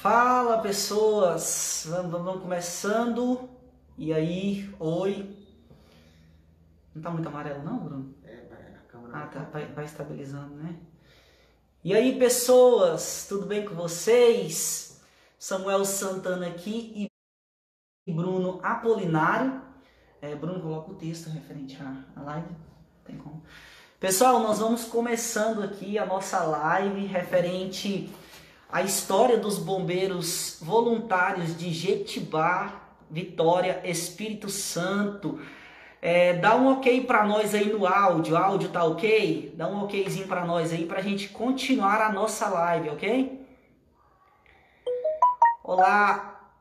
Fala pessoas, vamos, vamos começando. E aí, oi. Não tá muito amarelo não, Bruno? É, a câmera Ah, tá, vai, vai estabilizando, né? E aí, pessoas, tudo bem com vocês? Samuel Santana aqui e Bruno Apolinário. É, Bruno, coloca o texto referente à, à live. Tem como. Pessoal, nós vamos começando aqui a nossa live referente à história dos bombeiros voluntários de Jetibá, Vitória, Espírito Santo. É, dá um ok para nós aí no áudio. O áudio tá ok? Dá um okzinho para nós aí pra gente continuar a nossa live, ok? Olá,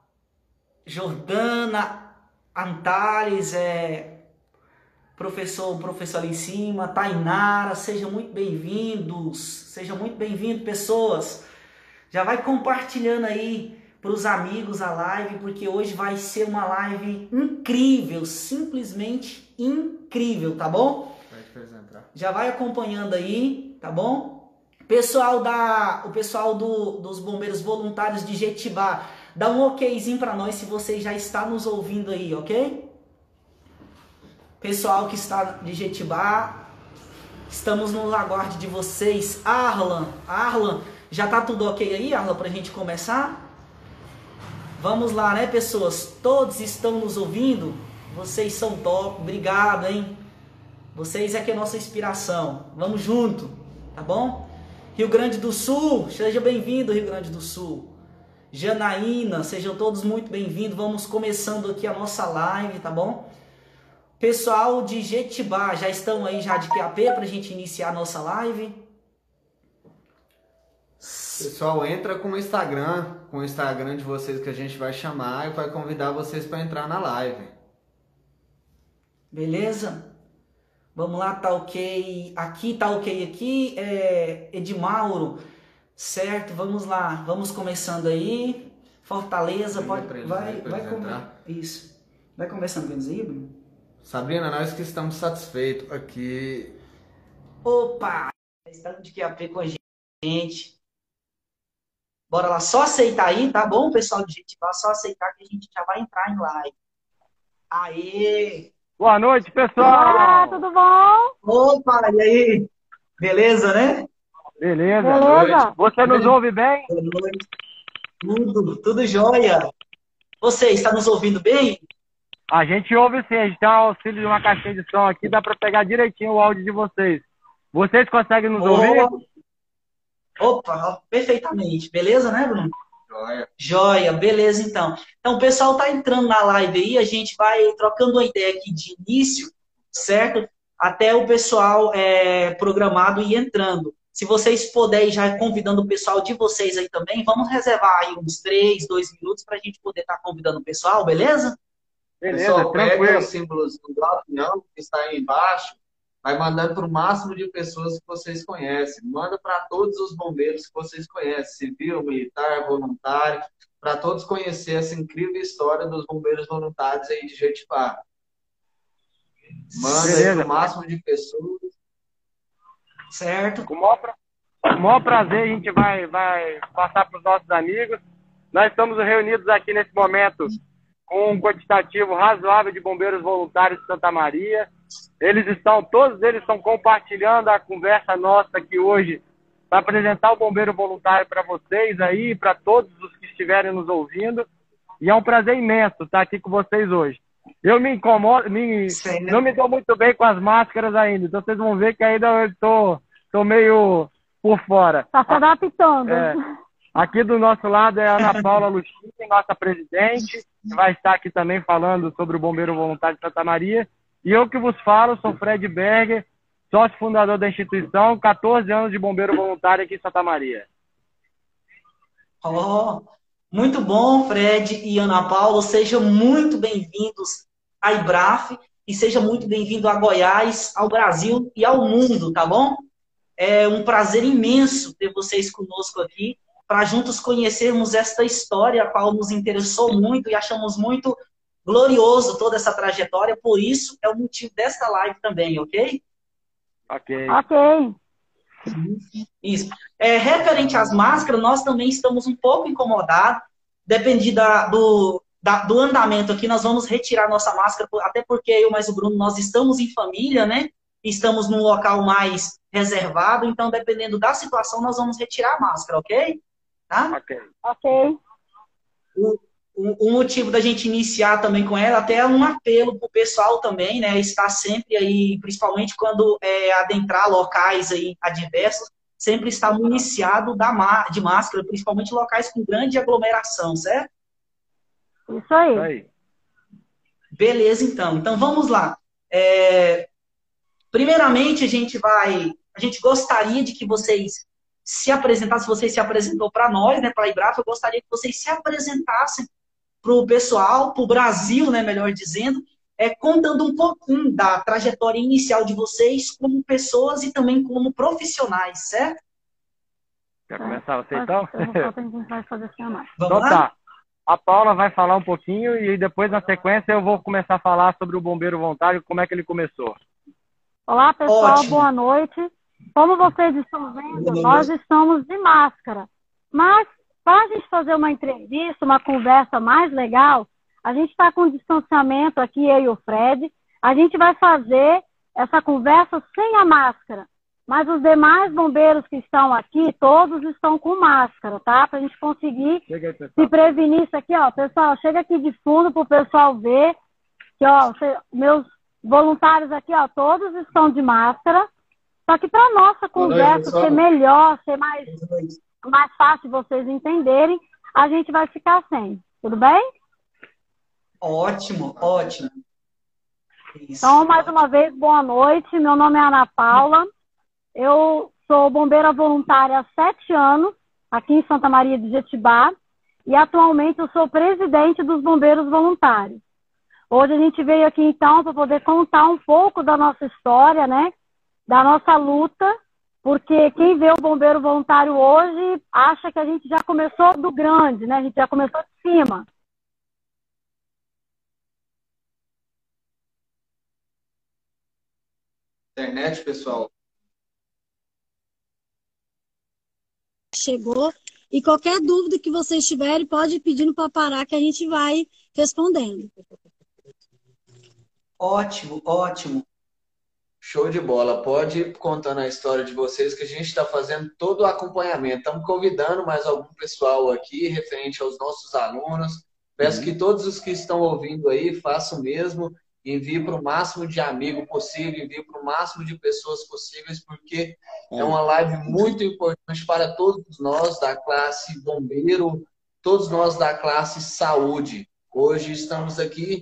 Jordana, Antares, é, professor, professor ali em cima, Tainara, sejam muito bem-vindos. Sejam muito bem-vindos, pessoas. Já vai compartilhando aí para os amigos a live, porque hoje vai ser uma live incrível, simplesmente incrível, tá bom? Já vai acompanhando aí, tá bom? Pessoal da, o pessoal do, dos bombeiros voluntários de Jetibá, dá um okzinho para nós se você já está nos ouvindo aí, ok? Pessoal que está de Jetibá, estamos no aguarde de vocês. Arlan, Arlan, já tá tudo ok aí, Arlan, pra gente começar? Vamos lá, né, pessoas? Todos estão nos ouvindo? Vocês são top, obrigado, hein? Vocês é que é nossa inspiração. Vamos junto, tá bom? Rio Grande do Sul, seja bem-vindo, Rio Grande do Sul. Janaína, sejam todos muito bem-vindos. Vamos começando aqui a nossa live, tá bom? Pessoal de Jetibá, já estão aí já de QAP para a gente iniciar a nossa live? Pessoal, entra com o Instagram, com o Instagram de vocês que a gente vai chamar e vai convidar vocês para entrar na live. Beleza? Vamos lá, tá ok. Aqui tá ok aqui. É Edmauro, certo? Vamos lá, vamos começando aí. Fortaleza, pode, eles vai, vai. Isso. Vai conversando com eles aí, Bruno? Sabrina, nós que estamos satisfeitos aqui. Opa! Estão de QAP com a gente. Bora lá, só aceitar aí, tá bom, pessoal de Jetibá? Só aceitar que a gente já vai entrar em live. Aê! Boa noite, Olá, pessoal! tudo bom? Opa, e aí? Beleza, né? Beleza? Beleza? Você nos ouve bem? Boa noite. Tudo, tudo jóia. Você está nos ouvindo bem? A gente ouve sim, a gente tem um auxílio de uma caixinha de som aqui, dá pra pegar direitinho o áudio de vocês. Vocês conseguem nos ouvir? Opa, ó, perfeitamente. Beleza, né, Bruno? Joia. Joia, beleza então. Então o pessoal tá entrando na live aí, a gente vai trocando uma ideia aqui de início, certo? Até o pessoal é, programado ir entrando. Se vocês puderem já convidando o pessoal de vocês aí também, vamos reservar aí uns três, dois minutos para a gente poder estar convidando o pessoal, beleza? Beleza, Pessoal, pega tranquilo. os símbolos do avião que está aí embaixo, vai mandando para o máximo de pessoas que vocês conhecem. Manda para todos os bombeiros que vocês conhecem, civil, militar, voluntário, para todos conhecer essa incrível história dos bombeiros voluntários aí de Jetibá. Manda o máximo de pessoas. Certo? Com o maior, pra- com o maior prazer, a gente vai, vai passar para os nossos amigos. Nós estamos reunidos aqui nesse momento com um quantitativo razoável de bombeiros voluntários de Santa Maria. Eles estão, todos eles estão compartilhando a conversa nossa aqui hoje para apresentar o bombeiro voluntário para vocês aí, para todos os que estiverem nos ouvindo. E é um prazer imenso estar aqui com vocês hoje. Eu me incomodo, me, Certo. não me dou muito bem com as máscaras ainda, então vocês vão ver que ainda eu tô, tô meio por fora. Tá se adaptando. É. Aqui do nosso lado é a Ana Paula Luchini, nossa presidente, que vai estar aqui também falando sobre o Bombeiro Voluntário de Santa Maria. E eu que vos falo, sou Fred Berger, sócio fundador da instituição, 14 anos de bombeiro voluntário aqui em Santa Maria. Ó, muito bom, Fred e Ana Paula. Sejam muito bem-vindos à IBRAF e seja muito bem-vindo a Goiás, ao Brasil e ao mundo, tá bom? É um prazer imenso ter vocês conosco aqui para juntos conhecermos esta história, a qual nos interessou muito e achamos muito glorioso toda essa trajetória. Por isso é o motivo desta live também, ok? Ok. Ok. Isso. É, referente às máscaras, nós também estamos um pouco incomodados. Depende da, do, da, do andamento aqui, nós vamos retirar nossa máscara, até porque eu mais o Bruno, nós estamos em família, né? Estamos num local mais reservado, então dependendo da situação, nós vamos retirar a máscara, ok? Tá? Ok. Ok. O, o, o motivo da gente iniciar também com ela, até é um apelo para o pessoal também, né? Estar sempre aí, principalmente quando é, adentrar locais aí adversos, sempre estar municiado da, de máscara, principalmente locais com grande aglomeração, certo? Isso aí. Isso aí. Beleza, então. Então vamos lá. É... Primeiramente, a gente vai. A gente gostaria de que vocês se apresentassem, se vocês se apresentou para nós, né, para a Ibraf, eu gostaria que vocês se apresentassem para o pessoal, para o Brasil, né, melhor dizendo, é, contando um pouquinho da trajetória inicial de vocês como pessoas e também como profissionais, certo? Quer começar você então? fazer Vamos então lá? tá. A Paula vai falar um pouquinho e depois, na sequência, eu vou começar a falar sobre o bombeiro voluntário, como é que ele começou. Olá, pessoal, Ótimo. boa noite. Como vocês estão vendo, nós estamos de máscara. Mas para a gente fazer uma entrevista, uma conversa mais legal, a gente está com distanciamento aqui, eu e o Fred. A gente vai fazer essa conversa sem a máscara. Mas os demais bombeiros que estão aqui, todos estão com máscara, tá? Para a gente conseguir aí, se prevenir isso aqui, ó. Pessoal, chega aqui de fundo para o pessoal ver que, ó, meus voluntários aqui, ó, todos estão de máscara. Só que para nossa conversa noite, ser melhor, ser mais mais fácil vocês entenderem, a gente vai ficar sem. Tudo bem? Ótimo, ótimo. Isso. Então, mais uma vez, boa noite. Meu nome é Ana Paula. Eu sou bombeira voluntária há sete anos, aqui em Santa Maria de Jetibá. E atualmente eu sou presidente dos bombeiros voluntários. Hoje a gente veio aqui então para poder contar um pouco da nossa história, né? Da nossa luta porque quem vê o bombeiro voluntário hoje acha que a gente já começou do grande, né? A gente já começou de cima. Internet, pessoal. Chegou. E qualquer dúvida que vocês tiverem, pode ir pedindo para parar que a gente vai respondendo. Ótimo, ótimo. Show de bola. Pode ir contando a história de vocês, que a gente está fazendo todo o acompanhamento. Estamos convidando mais algum pessoal aqui, referente aos nossos alunos. Peço uhum. que todos os que estão ouvindo aí façam o mesmo. Envie para o máximo de amigos possível, envie para o máximo de pessoas possíveis, porque é uma live muito importante para todos nós da classe bombeiro, todos nós da classe saúde. Hoje estamos aqui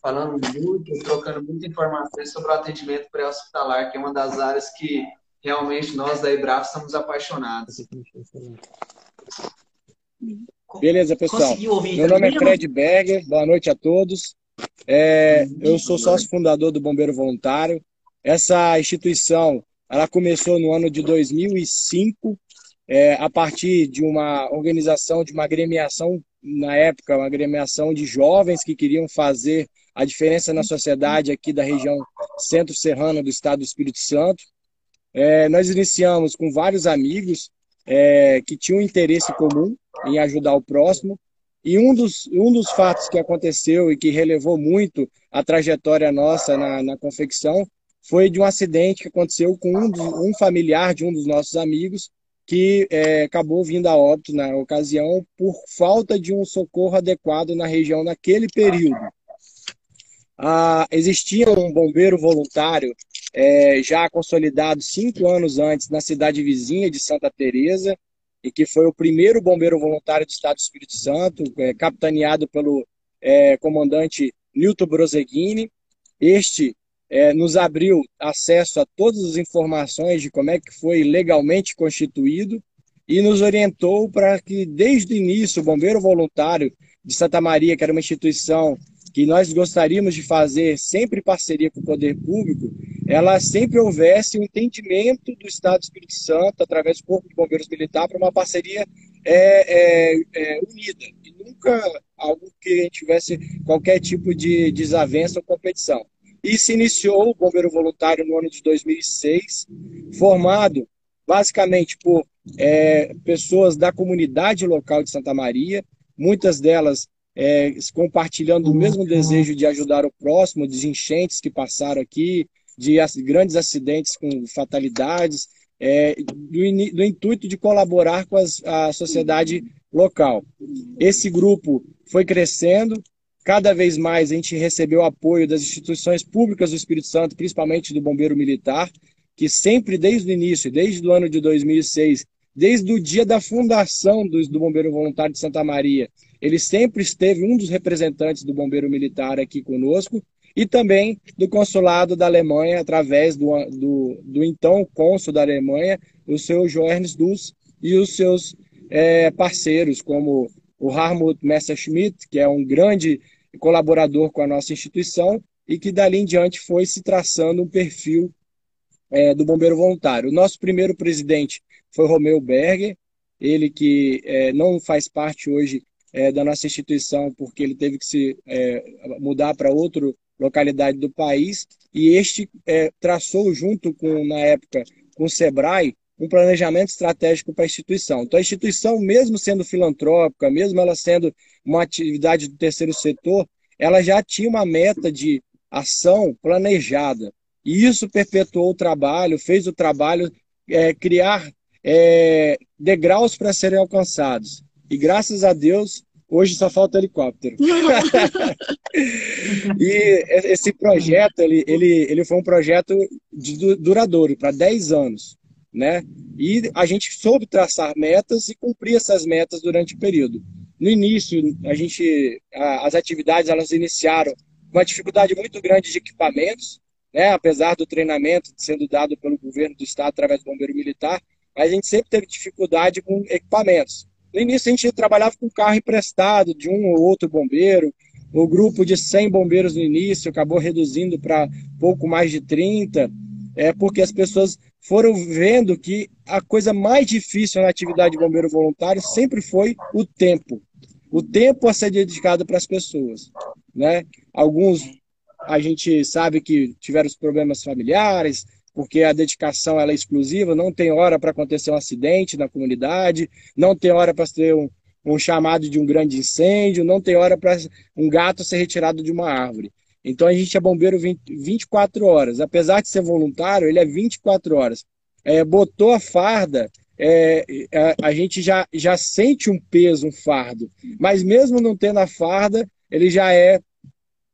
falando muito, trocando muita informações sobre o atendimento pré-hospitalar, que é uma das áreas que realmente nós da IBRAF estamos apaixonados. Beleza, pessoal. Meu nome é Fred Berger, boa noite a todos. É, eu sou sócio fundador do Bombeiro Voluntário. Essa instituição ela começou no ano de 2005, é, a partir de uma organização, de uma agremiação na época, uma agremiação de jovens que queriam fazer a diferença na sociedade aqui da região centro-serrana do estado do Espírito Santo. É, nós iniciamos com vários amigos é, que tinham interesse comum em ajudar o próximo. E um dos, um dos fatos que aconteceu e que relevou muito a trajetória nossa na, na confecção foi de um acidente que aconteceu com um, um familiar de um dos nossos amigos, que é, acabou vindo a óbito na ocasião por falta de um socorro adequado na região naquele período. Ah, existia um bombeiro voluntário é, já consolidado cinco anos antes na cidade vizinha de Santa Teresa e que foi o primeiro bombeiro voluntário do Estado do Espírito Santo, é, capitaneado pelo é, comandante Nilton Broseguini. Este é, nos abriu acesso a todas as informações de como é que foi legalmente constituído e nos orientou para que, desde o início, o Bombeiro Voluntário de Santa Maria, que era uma instituição que nós gostaríamos de fazer sempre em parceria com o poder público, ela sempre houvesse um entendimento do Estado do Espírito Santo, através do Corpo de Bombeiros Militar, para uma parceria é, é, é, unida, e nunca algo que tivesse qualquer tipo de desavença ou competição e se iniciou o Bombeiro Voluntário no ano de 2006, formado basicamente por é, pessoas da comunidade local de Santa Maria, muitas delas é, compartilhando o mesmo desejo de ajudar o próximo, de enchentes que passaram aqui, de grandes acidentes com fatalidades, é, do, do, intuito de colaborar com as, a sociedade local. Esse grupo foi crescendo, cada vez mais a gente recebeu apoio das instituições públicas do Espírito Santo, principalmente do Bombeiro Militar, que sempre, desde o início, desde o ano de 2006, desde o dia da fundação do, do Bombeiro Voluntário de Santa Maria, ele sempre esteve um dos representantes do Bombeiro Militar aqui conosco, e também do consulado da Alemanha, através do, do, do então cônsul da Alemanha, o seu Joernes Dus, e os seus é, parceiros, como o Harmut Messerschmidt, que é um grande colaborador com a nossa instituição, e que dali em diante foi se traçando um perfil é, do bombeiro voluntário. O nosso primeiro presidente foi Romeu Berger, ele que é, não faz parte hoje é, da nossa instituição porque ele teve que se é, mudar para outra localidade do país e este é, traçou junto com na época com o Sebrae um planejamento estratégico para a instituição. Então a instituição, mesmo sendo filantrópica, mesmo ela sendo uma atividade do terceiro setor, ela já tinha uma meta de ação planejada. E isso perpetuou o trabalho, fez o trabalho é, criar é, degraus para serem alcançados. E graças a Deus, hoje só falta helicóptero. e esse projeto, ele, ele, ele foi um projeto de, duradouro, para 10 anos. Né? E a gente soube traçar metas e cumprir essas metas durante o período. No início, a gente, a, as atividades elas iniciaram com uma dificuldade muito grande de equipamentos, né? apesar do treinamento sendo dado pelo governo do estado através do bombeiro militar, mas a gente sempre teve dificuldade com equipamentos. No início a gente trabalhava com carro emprestado de um ou outro bombeiro, o grupo de 100 bombeiros no início acabou reduzindo para pouco mais de 30, é porque as pessoas foram vendo que a coisa mais difícil na atividade de bombeiro voluntário sempre foi o tempo. O tempo a ser dedicado para as pessoas. Né? Alguns a gente sabe que tiveram os problemas familiares, porque a dedicação ela é exclusiva, não tem hora para acontecer um acidente na comunidade, não tem hora para ter um, um chamado de um grande incêndio, não tem hora para um gato ser retirado de uma árvore. Então a gente é bombeiro 20, 24 horas. Apesar de ser voluntário, ele é 24 horas. É, botou a farda, é, a, a, gente já, já sente um peso, um fardo. Mas mesmo não tendo a farda, ele já é,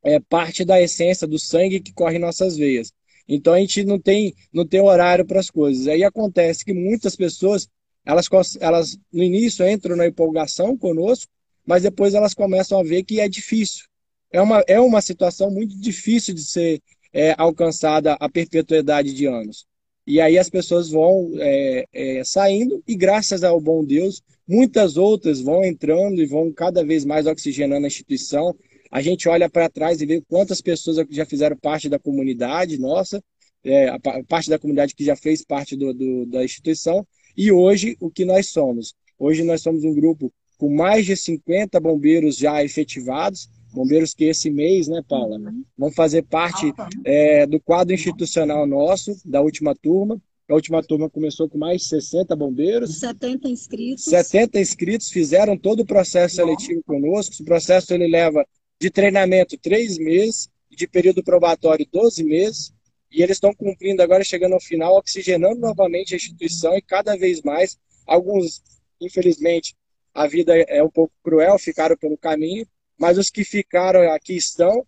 é parte da essência do sangue que corre em nossas veias. Então a gente não tem, não tem horário para as coisas. Aí acontece que muitas pessoas, elas, elas no início entram na empolgação conosco, mas depois elas começam a ver que é difícil. É uma, é uma situação muito difícil de ser é, alcançada a perpetuidade de anos. E aí as pessoas vão é, é, saindo e graças ao bom Deus, muitas outras vão entrando e vão cada vez mais oxigenando a instituição a gente olha para trás e vê quantas pessoas já fizeram parte da comunidade nossa, é, a parte da comunidade que já fez parte do, do, da instituição, e hoje o que nós somos. Hoje nós somos um grupo com mais de 50 bombeiros já efetivados, bombeiros que esse mês, né, Paula, uhum. vão fazer parte é, do quadro institucional nosso, da última turma. A última turma começou com mais de 60 bombeiros. 70 inscritos. 70 inscritos, fizeram todo o processo seletivo conosco. O processo ele leva de treinamento três meses, de período probatório 12 meses, e eles estão cumprindo agora, chegando ao final, oxigenando novamente a instituição e cada vez mais, alguns, infelizmente, a vida é um pouco cruel, ficaram pelo caminho, mas os que ficaram aqui estão,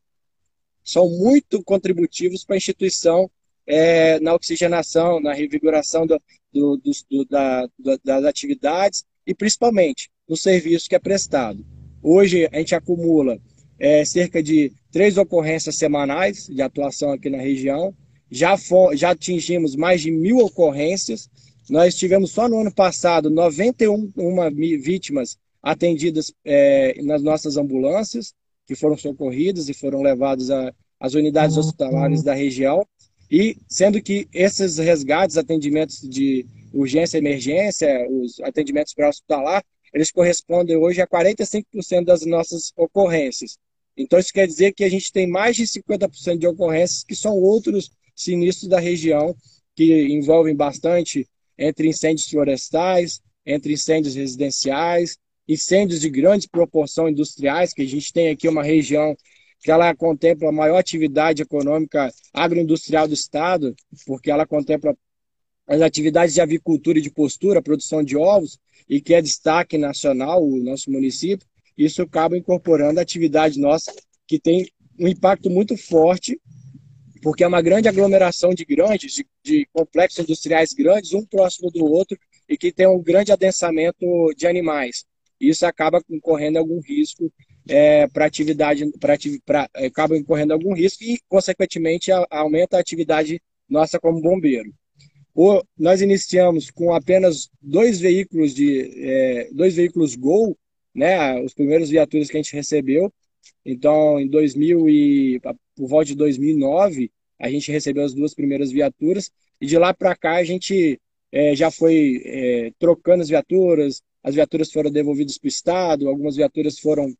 são muito contributivos para a instituição é, na oxigenação, na revigoração do, do, do, da, das atividades e principalmente no serviço que é prestado. Hoje a gente acumula é, cerca de três ocorrências semanais de atuação aqui na região. Já, já atingimos mais de mil ocorrências. Nós tivemos só no ano passado 91 vítimas atendidas é, nas nossas ambulâncias, que foram socorridas e foram levadas às unidades hospitalares da região. E sendo que esses resgates, atendimentos de urgência e emergência, os atendimentos pré-hospitalar, eles correspondem hoje a 45% das nossas ocorrências. Então, isso quer dizer que a gente tem mais de 50% de ocorrências que são outros sinistros da região, que envolvem bastante entre incêndios florestais, entre incêndios residenciais, incêndios de grande proporção industriais, que a gente tem aqui uma região que ela contempla a maior atividade econômica agroindustrial do estado, porque ela contempla as atividades de avicultura e de postura, produção de ovos, e que é destaque nacional o nosso município, isso acaba incorporando a atividade nossa, que tem um impacto muito forte, porque é uma grande aglomeração de grandes, de, de complexos industriais grandes, um próximo do outro, e que tem um grande adensamento de animais. Isso acaba incorrendo algum risco é, para atividade, pra, pra, acaba incorrendo algum risco e, consequentemente, a, aumenta a atividade nossa como bombeiro. O, nós iniciamos com apenas dois veículos de é, dois veículos Gol, né, os primeiros viaturas que a gente recebeu. Então, em 2000 e por volta de 2009, a gente recebeu as duas primeiras viaturas e de lá para cá a gente é, já foi é, trocando as viaturas, as viaturas foram devolvidas para o Estado, algumas viaturas foram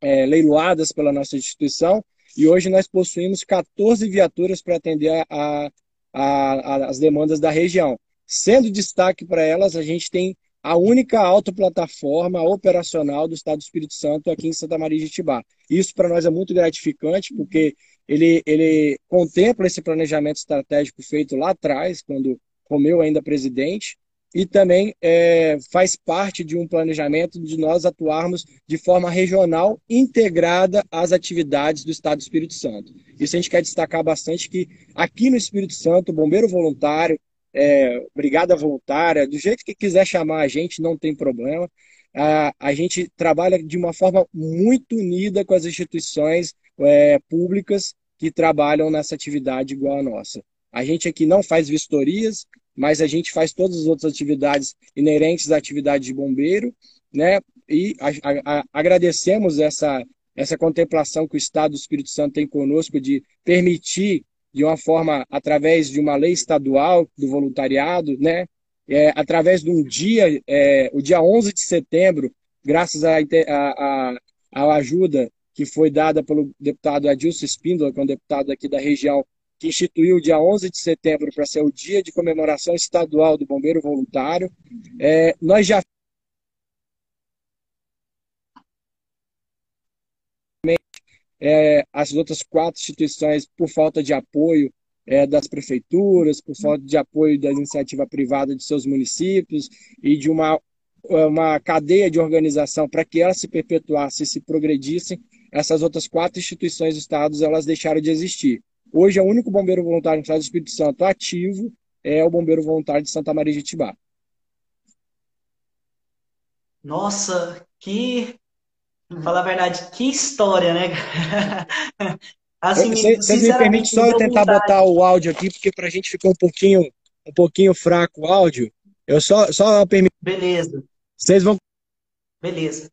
é, leiloadas pela nossa instituição, e hoje nós possuímos 14 viaturas para atender a, a, a, as demandas da região. Sendo destaque para elas, a gente tem a única autoplataforma operacional do Estado do Espírito Santo aqui em Santa Maria de Itibá. Isso para nós é muito gratificante, porque ele, ele contempla esse planejamento estratégico feito lá atrás, quando Romeu ainda presidente, e também é, faz parte de um planejamento de nós atuarmos de forma regional integrada às atividades do Estado do Espírito Santo. Isso a gente quer destacar bastante que aqui no Espírito Santo, bombeiro voluntário, é, brigada voluntária, do jeito que quiser chamar a gente, não tem problema. A, a gente trabalha de uma forma muito unida com as instituições é, públicas que trabalham nessa atividade igual a nossa. A gente aqui não faz vistorias, mas a gente faz todas as outras atividades inerentes à atividade de bombeiro, né? E a, a, agradecemos essa, essa contemplação que o Estado do Espírito Santo tem conosco de permitir, de uma forma, através de uma lei estadual do voluntariado, né? É, através de um dia, é, o dia 11 de setembro, graças à a, a, ajuda que foi dada pelo deputado Adilson Espíndola, que é um deputado aqui da região que instituiu o dia 11 de setembro para ser o dia de comemoração estadual do Bombeiro Voluntário. É, nós já é, as outras quatro instituições por falta de apoio é, das prefeituras, por falta de apoio da iniciativa privada de seus municípios e de uma, uma cadeia de organização para que ela se perpetuasse e se progredissem, essas outras quatro instituições do Estado elas deixaram de existir. Hoje, é o único bombeiro voluntário no estado do Espírito Santo ativo é o bombeiro voluntário de Santa Maria de Itibá. Nossa, que. Falar a verdade, que história, né? assim, Vocês me permitem só eu tentar vontade. botar o áudio aqui, porque para a gente ficou um pouquinho, um pouquinho fraco o áudio. Eu só, só permito. Beleza. Vocês vão. Beleza.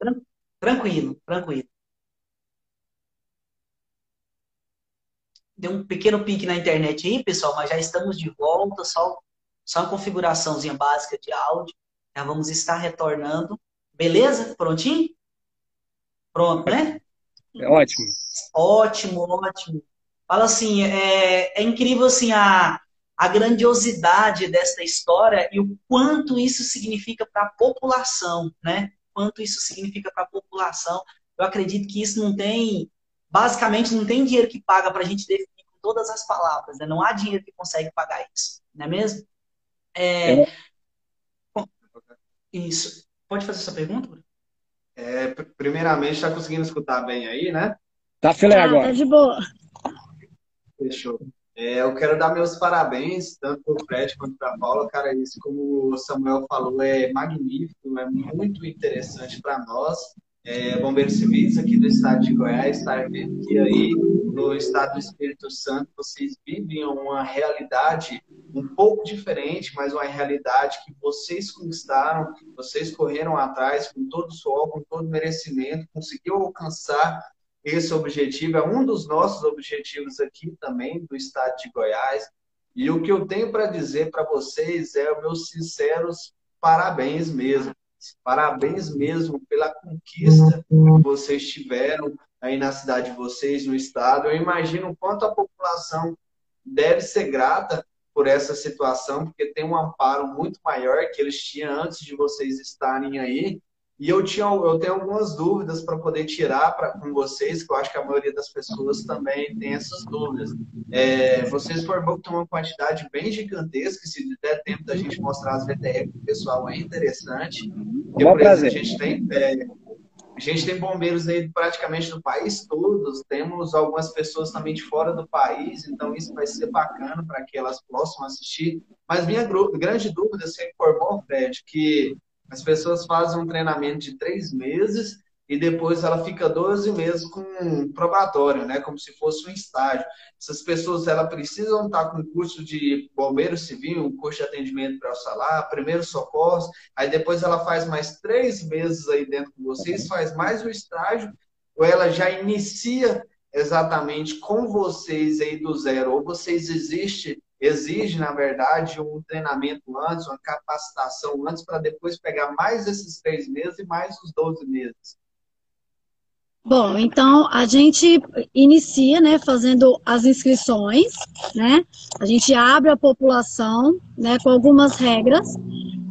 Tranquilo, tranquilo. Deu um pequeno pique na internet aí, pessoal, mas já estamos de volta, só, só uma configuraçãozinha básica de áudio. Já vamos estar retornando. Beleza? Prontinho? Pronto, né? É ótimo. Ótimo, ótimo. Fala assim, é, é incrível assim a, a grandiosidade desta história e o quanto isso significa para a população, né? Quanto isso significa para a população. Eu acredito que isso não tem basicamente não tem dinheiro que paga para a gente definir com todas as palavras, né? não há dinheiro que consegue pagar isso, não é mesmo? É... É. Isso. Pode fazer essa pergunta? É, primeiramente, está conseguindo escutar bem aí, né? Tá filé ah, agora. Tá de boa. Fechou. É, eu quero dar meus parabéns, tanto para o Fred quanto para a Paula. Cara, isso, como o Samuel falou, é magnífico, é muito interessante para nós é, bombeiros civis aqui do estado de Goiás, estar vendo que aí no estado do Espírito Santo vocês vivem uma realidade um pouco diferente, mas uma realidade que vocês conquistaram, vocês correram atrás com todo o suor, com todo o merecimento, conseguiu alcançar esse objetivo. É um dos nossos objetivos aqui também do estado de Goiás. E o que eu tenho para dizer para vocês é meus sinceros parabéns mesmo. Parabéns mesmo pela conquista que vocês tiveram aí na cidade de vocês, no estado. Eu imagino quanto a população deve ser grata por essa situação, porque tem um amparo muito maior que eles tinham antes de vocês estarem aí. E eu, tinha, eu tenho algumas dúvidas para poder tirar pra, com vocês, que eu acho que a maioria das pessoas também tem essas dúvidas. É, vocês formam uma quantidade bem gigantesca, se der tempo da gente mostrar as VTR para o pessoal, é interessante. Porque, por exemplo, a gente tem. É, a gente tem bombeiros aí praticamente do país todos, temos algumas pessoas também de fora do país, então isso vai ser bacana para que elas possam assistir. Mas minha grande dúvida, você informou, Fred, que as pessoas fazem um treinamento de três meses e depois ela fica 12 meses com um probatório, né? Como se fosse um estágio. Essas pessoas ela precisam estar com curso de bombeiro civil, um curso de atendimento para o salário, primeiro socorros, aí depois ela faz mais três meses aí dentro com vocês, faz mais o estágio, ou ela já inicia exatamente com vocês aí do zero, ou vocês existem exige, na verdade, um treinamento antes, uma capacitação antes, para depois pegar mais esses três meses e mais os 12 meses? Bom, então a gente inicia, né, fazendo as inscrições, né? A gente abre a população, né, com algumas regras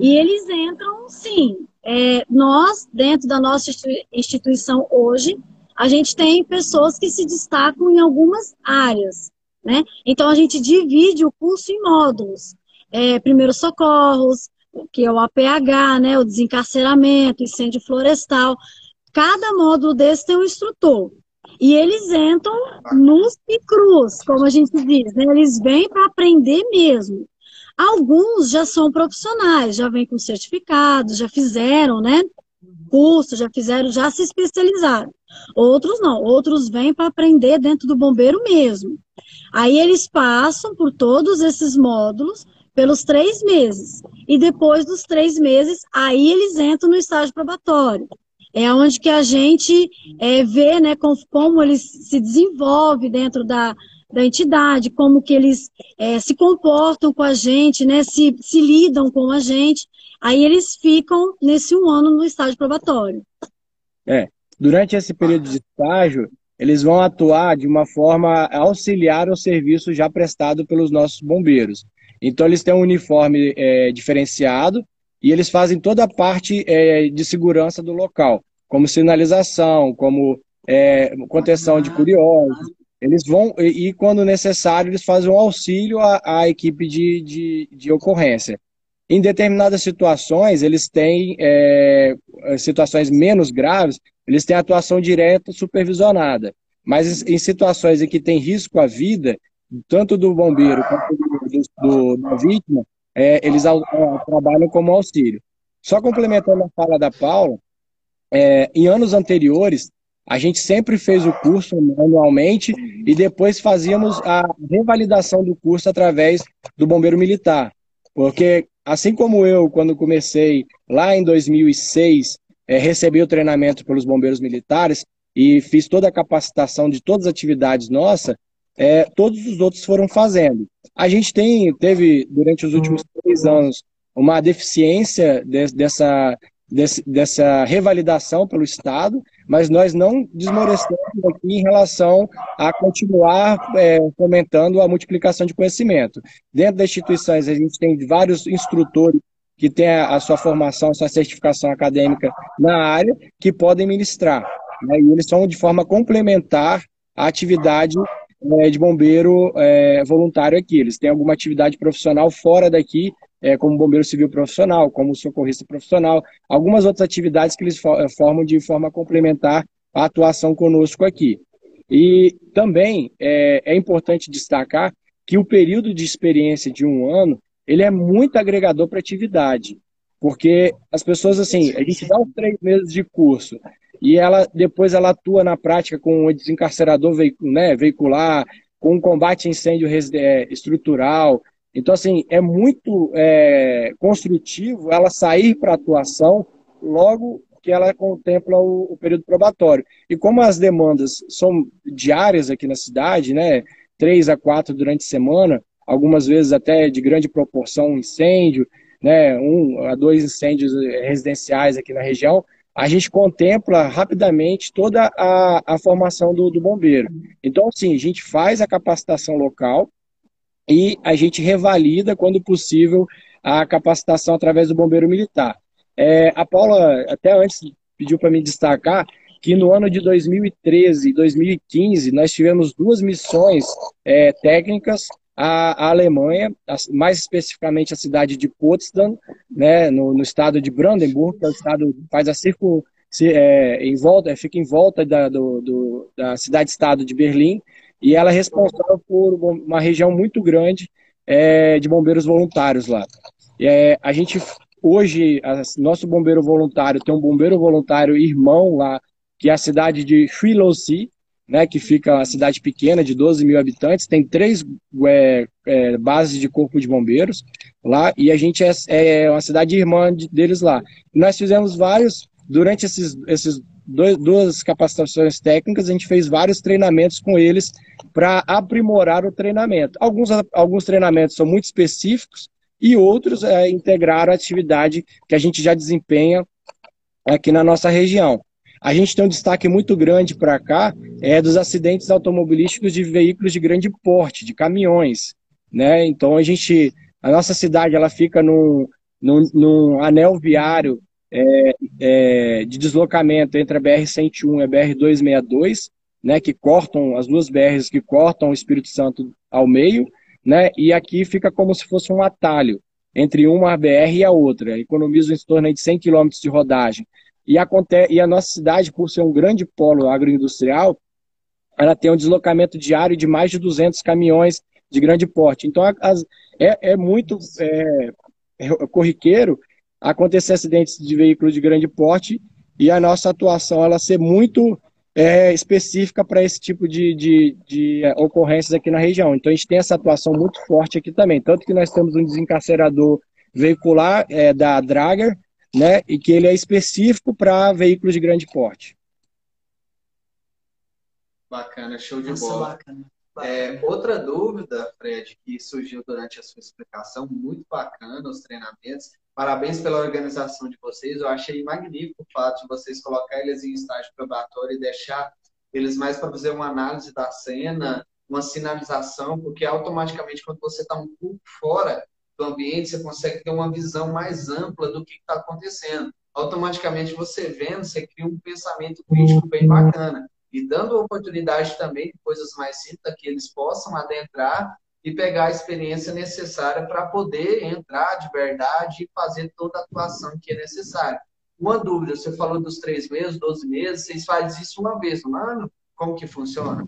e eles entram, sim. É, nós, dentro da nossa instituição hoje, a gente tem pessoas que se destacam em algumas áreas, né? Então, a gente divide o curso em módulos. É, primeiros socorros, que é o APH, né, o desencarceramento, incêndio florestal. Cada módulo desse tem um instrutor. E eles entram nos e como a gente diz, né? Eles vêm para aprender mesmo. Alguns já são profissionais, já vêm com certificado, já fizeram, né? Curso, já fizeram, já se especializaram. Outros não, outros vêm para aprender dentro do bombeiro mesmo. Aí eles passam por todos esses módulos pelos três meses. E depois dos três meses, aí eles entram no estágio probatório. É onde que a gente é, vê né, como, como eles se desenvolvem dentro da, da entidade, como que eles é, se comportam com a gente, né, se, se lidam com a gente. Aí eles ficam nesse um ano no estágio probatório. É, durante esse período de estágio, eles vão atuar de uma forma auxiliar ao serviço já prestado pelos nossos bombeiros. Então, eles têm um uniforme é, diferenciado e eles fazem toda a parte é, de segurança do local, como sinalização, como é, contenção de curiosos. Eles vão, e, e, quando necessário, eles fazem um auxílio à, à equipe de, de, de, ocorrência. Em determinadas situações, eles têm é, situações menos graves, eles têm atuação direta supervisionada. Mas em situações em que tem risco à vida, tanto do bombeiro quanto do, do, da vítima, é, eles é, trabalham como auxílio. Só complementando a fala da Paula, é, em anos anteriores, a gente sempre fez o curso anualmente e depois fazíamos a revalidação do curso através do bombeiro militar. Porque, assim como eu, quando comecei lá em 2006, é, recebi o treinamento pelos bombeiros militares e fiz toda a capacitação de todas as atividades nossas, é, todos os outros foram fazendo. A gente tem, teve, durante os últimos três anos, uma deficiência de, dessa, desse, dessa revalidação pelo Estado, mas nós não desmorecemos aqui em relação a continuar é, fomentando a multiplicação de conhecimento. Dentro das instituições, a gente tem vários instrutores que têm a sua formação, a sua certificação acadêmica na área, que podem ministrar. Né? E eles são de forma complementar à atividade é, de bombeiro é, voluntário aqui. Eles têm alguma atividade profissional fora daqui, é, como bombeiro civil profissional, como socorrista profissional, algumas outras atividades que eles é, formam de forma complementar à atuação conosco aqui. E também é, é importante destacar que o período de experiência de um ano ele é muito agregador para atividade. Porque as pessoas, assim, a gente dá os três meses de curso e ela depois ela atua na prática com o desencarcerador né, veicular, com o combate a incêndio é, estrutural. Então, assim, é muito é, construtivo ela sair para atuação logo que ela contempla o, o, período probatório. E como as demandas são diárias aqui na cidade, né, três a quatro durante a semana, algumas vezes até de grande proporção um incêndio, né, um a dois incêndios residenciais aqui na região, a gente contempla rapidamente toda a, a formação do, do bombeiro. Então, sim, a gente faz a capacitação local, e a gente revalida, quando possível, a capacitação através do bombeiro militar. É, a Paula, até antes, pediu para me destacar que no ano de 2013 e 2015 nós tivemos duas missões é, técnicas à, à, Alemanha, mais especificamente a cidade de Potsdam, né, no, no estado de Brandenburg, que é o estado que faz a circo, se, é, em volta, fica em volta da, do, do, da cidade-estado de Berlim, e ela é responsável por uma região muito grande é, de bombeiros voluntários lá. É, a gente hoje, a, nosso bombeiro voluntário tem um bombeiro voluntário irmão lá, que é a cidade de Frilosi, né, que fica uma cidade pequena de 12 mil habitantes, tem três é, é, bases de corpo de bombeiros lá, e a gente é, é uma cidade irmã de, deles lá. nós fizemos vários, durante esses, esses dois, duas capacitações técnicas, a gente fez vários treinamentos com eles para aprimorar o treinamento. Alguns, alguns treinamentos são muito específicos e outros é, integraram a atividade que a gente já desempenha aqui na nossa região. A gente tem um destaque muito grande para cá é dos acidentes automobilísticos de veículos de grande porte, de caminhões, né? Então a gente, a nossa cidade, ela fica num, num, num anel viário é, é, de deslocamento entre a BR-101 e a BR-262, né, que cortam, as duas BRs que cortam o Espírito Santo ao meio, né, e aqui fica como se fosse um atalho entre uma BR e a outra, economiza em torno de 100 km de rodagem. E, acontece, e a nossa cidade, por ser um grande polo agroindustrial, ela tem um deslocamento diário de mais de 200 caminhões de grande porte. Então, as, é, é, muito é, é corriqueiro acontecer acidentes de veículos de grande porte e a nossa atuação ela ser muito é, específica para esse tipo de, de, de, é, ocorrências aqui na região. Então a gente tem essa atuação muito forte aqui também, tanto que nós temos um desencarcerador veicular é, da Drager, né, e que ele é específico para veículos de grande porte. Bacana, show de Nossa, bola. Bacana. É, outra dúvida, Fred, que surgiu durante a sua explicação, muito bacana os treinamentos. Parabéns pela organização de vocês. Eu achei magnífico o fato de vocês colocar eles em estágio probatório e deixar eles mais para fazer uma análise da cena, uma sinalização, porque automaticamente quando você está um pouco fora do ambiente, você consegue ter uma visão mais ampla do que está acontecendo. Automaticamente você vendo, você cria um pensamento crítico bem bacana e dando oportunidade também de coisas mais simples que eles possam adentrar e pegar a experiência necessária para poder entrar de verdade e fazer toda a atuação que é necessária. Uma dúvida, você falou dos três meses, 12 meses, vocês fazem isso uma vez no ano? Como que funciona?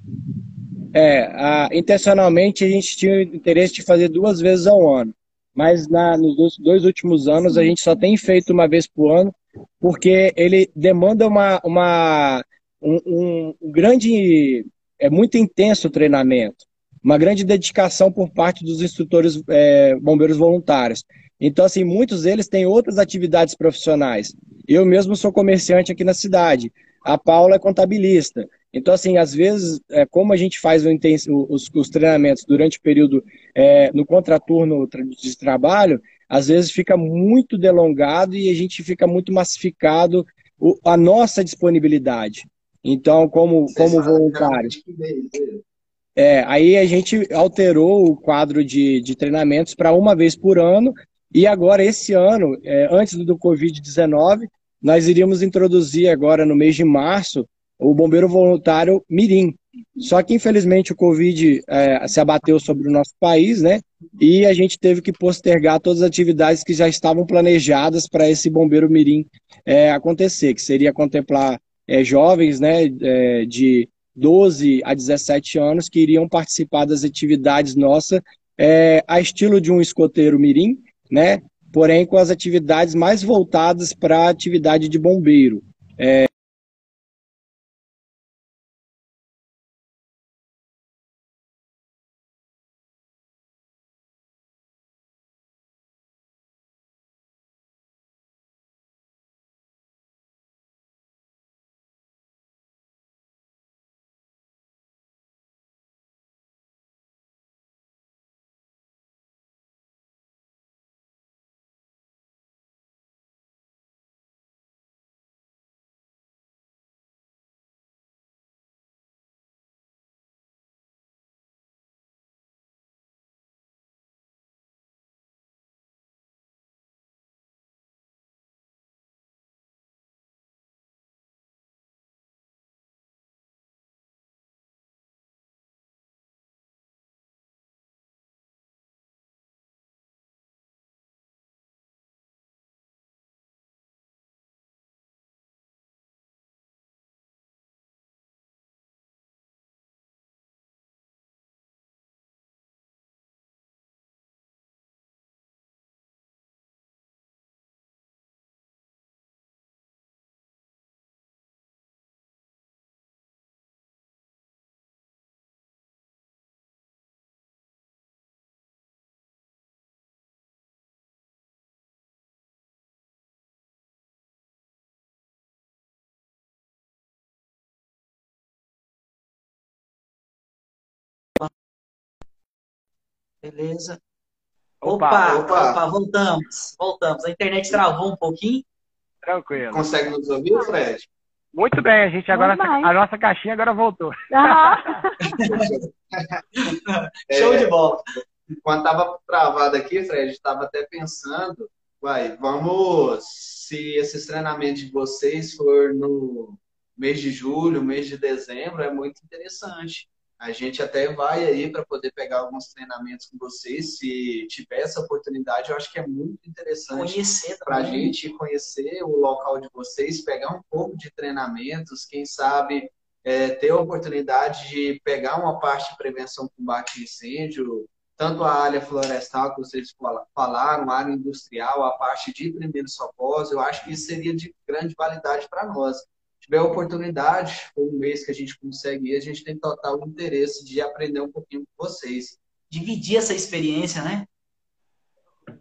É, a, intencionalmente a gente tinha o interesse de fazer duas vezes ao ano, mas na, nos dois, últimos anos a gente só tem feito uma vez por ano, porque ele demanda uma, uma um, um grande, é muito intenso o treinamento, uma grande dedicação por parte dos instrutores é, bombeiros voluntários. Então, assim, muitos deles têm outras atividades profissionais. Eu mesmo sou comerciante aqui na cidade. A Paula é contabilista. Então, assim, às vezes, é, como a gente faz o os, os, treinamentos durante o período é, no contraturno de trabalho, às vezes fica muito delongado e a gente fica muito massificado o, a nossa disponibilidade. Então, como, como voluntário. É, aí a gente alterou o quadro de, de treinamentos para uma vez por ano, e agora, esse ano, é, antes do Covid-19, nós iríamos introduzir agora no mês de março o bombeiro voluntário Mirim. Só que, infelizmente, o Covid é, se abateu sobre o nosso país, né? E a gente teve que postergar todas as atividades que já estavam planejadas para esse bombeiro Mirim é, acontecer, que seria contemplar é, jovens né, é, de 12 a 17 anos que iriam participar das atividades nossas, é, a estilo de um escoteiro mirim, né, porém com as atividades mais voltadas para a atividade de bombeiro. É, Beleza. Opa, opa, opa, voltamos. Voltamos. A internet travou um pouquinho. Tranquilo. Consegue nos ouvir, Fred? Muito bem, a gente agora a nossa caixinha agora voltou. Show de bola. Quando estava travado aqui, Fred, estava até pensando, vai, vamos, se esses treinamentos de vocês for no mês de julho, mês de dezembro, é muito interessante. A gente até vai aí para poder pegar alguns treinamentos com vocês. Se tiver essa oportunidade, eu acho que é muito interessante para a gente conhecer o local de vocês, pegar um pouco de treinamentos, quem sabe é, ter a oportunidade de pegar uma parte de prevenção combate incêndio, tanto a área florestal que vocês falaram, a área industrial, a parte de primeiro socorro, eu acho que isso seria de grande validade para nós tiver oportunidade, um mês que a gente consegue ir, a gente tem total interesse de aprender um pouquinho com vocês. Dividir essa experiência, né?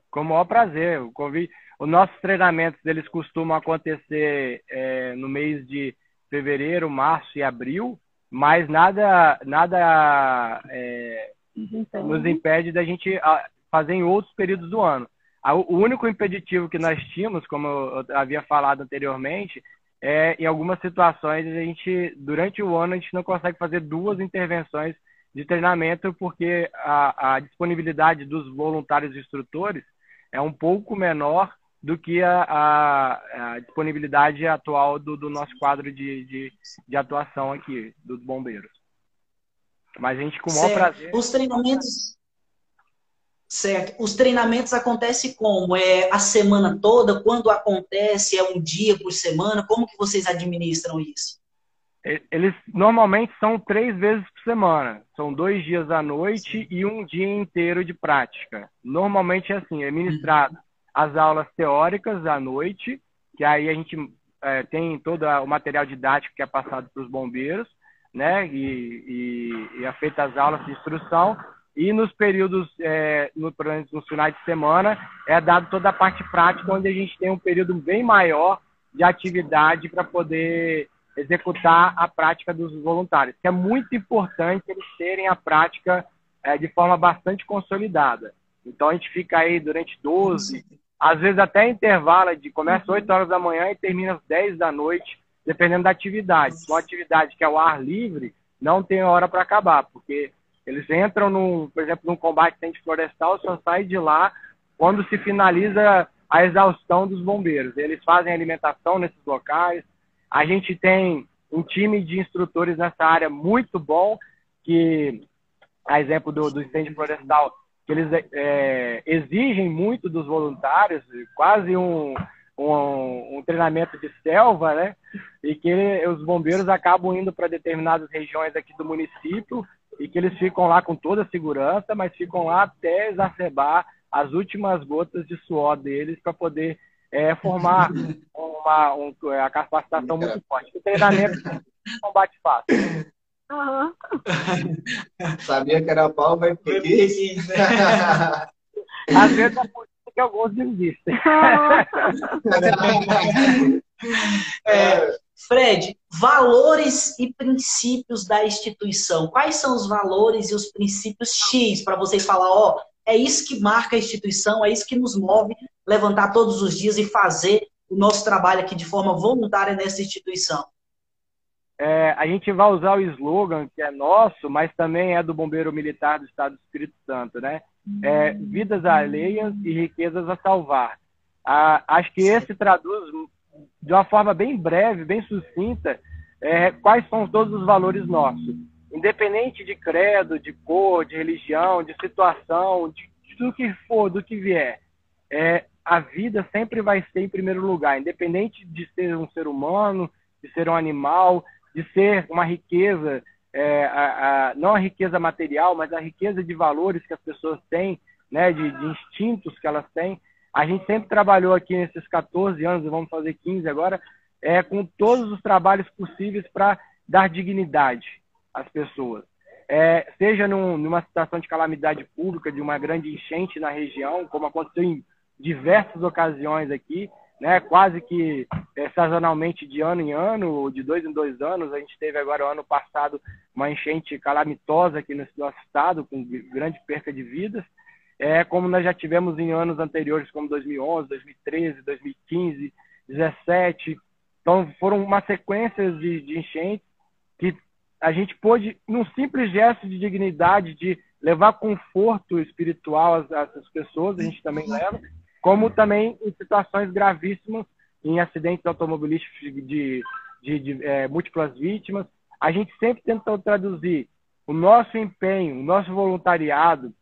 Com o maior prazer. O convite, os nossos treinamentos, eles costumam acontecer é, no mês de fevereiro, março e abril, mas nada, nada é, nos impede da gente ah, fazer em outros períodos do ano. O único impeditivo que nós tínhamos, como eu havia falado anteriormente, é, em algumas situações a gente durante o ano a gente não consegue fazer duas intervenções de treinamento porque a, a disponibilidade dos voluntários e instrutores é um pouco menor do que a, a, a disponibilidade atual do, do nosso quadro de, de, de, atuação aqui dos bombeiros. Mas a gente com o maior certo. prazer. Os treinamentos Certo. Os treinamentos acontecem como? É a semana toda? Quando acontece? É um dia por semana? Como que vocês administram isso? Eles normalmente são três vezes por semana. São dois dias à noite Sim. e um dia inteiro de prática. Normalmente é assim, é ministrado uhum. as aulas teóricas à noite, que aí a gente é, tem todo o material didático que é passado para os bombeiros, né? E, e, e é feita as aulas de instrução e nos períodos, é, no, nos finais de semana, é dado toda a parte prática, onde a gente tem um período bem maior de atividade para poder executar a prática dos voluntários, que é muito importante eles terem a prática é, de forma bastante consolidada. Então a gente fica aí durante 12, às vezes até intervalo de começa 8 horas da manhã e termina às 10 da noite, dependendo da atividade. Uma atividade que é o ar livre, não tem hora para acabar, porque eles entram, no, por exemplo, num combate de florestal, só saem de lá quando se finaliza a exaustão dos bombeiros. Eles fazem alimentação nesses locais. A gente tem um time de instrutores nessa área muito bom, que, a exemplo do, do incêndio florestal, que eles é, exigem muito dos voluntários, quase um, um, um, treinamento de selva, né? E que os bombeiros acabam indo para determinadas regiões aqui do município e que eles ficam lá com toda a segurança, mas ficam lá até exacerbar as últimas gotas de suor deles para poder é, formar uma, um, a capacitação muito forte. O treinamento não bate fácil. Uhum. Sabia que era pau, vai por quis. Às vezes é por isso que alguns desistem. é, Fred, valores e princípios da instituição. Quais são os valores e os princípios X para vocês falar, ó, é isso que marca a instituição, é isso que nos move levantar todos os dias e fazer o nosso trabalho aqui de forma voluntária nessa instituição? É, a gente vai usar o slogan que é nosso, mas também é do Bombeiro Militar do Estado do Espírito Santo, né? É, vidas alheias e riquezas a salvar. Ah, acho que esse traduz de uma forma bem breve, bem sucinta, é, quais são todos os valores nossos. Independente de credo, de cor, de religião, de situação, de, tudo que for, do que vier. É, a vida sempre vai ser em primeiro lugar, independente de ser um ser humano, de ser um animal, de ser uma riqueza, é, a, a, não a riqueza material, mas a riqueza de valores que as pessoas têm, né, de, de instintos que elas têm. A gente sempre trabalhou aqui nesses 14 anos, vamos fazer 15 agora, é, com todos os trabalhos possíveis para dar dignidade às pessoas. É, seja num, numa situação de calamidade pública, de uma grande enchente na região, como aconteceu em diversas ocasiões aqui, né, quase que é, sazonalmente de ano em ano, de dois em dois anos. A gente teve agora, ano passado, uma enchente calamitosa aqui no nosso estado, com grande perca de vidas. É, como nós já tivemos em anos anteriores, como 2011, 2013, 2015, 2017. Então, foram uma sequência de, de enchentes que a gente pôde, num simples gesto de dignidade, de levar conforto espiritual às, às pessoas, a gente também leva, como também em situações gravíssimas, em acidentes automobilísticos de, de, de, é, múltiplas vítimas. A gente sempre tentou traduzir o nosso empenho, o nosso voluntariado,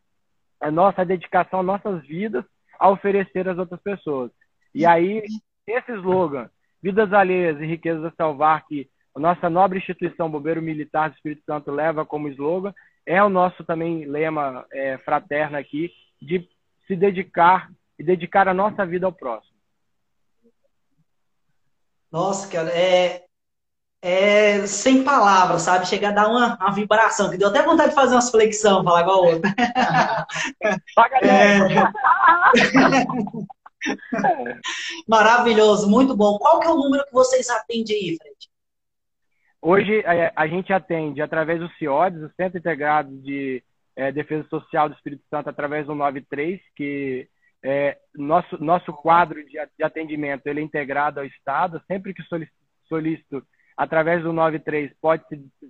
a nossa dedicação, nossas vidas a oferecer às outras pessoas. E aí, esse slogan, Vidas Alheias e Riquezas a Salvar, que a nossa nobre instituição Bombeiro Militar do Espírito Santo leva como slogan, é o nosso também lema é, fraterno aqui, de se dedicar e dedicar a nossa vida ao próximo. Nossa, cara, é, é sem palavras, sabe? Chega a dar uma, uma vibração, que deu até vontade de fazer umas flexão, falar igual a outra. é... Maravilhoso, muito bom. Qual que é o número que vocês atendem aí, Fred? Hoje a, a gente atende através do CIODES, o Centro Integrado de é, Defesa Social do Espírito Santo, através do 93, que é, nosso, nosso quadro de, de atendimento ele é integrado ao Estado. Sempre que solicito, através do 93, pode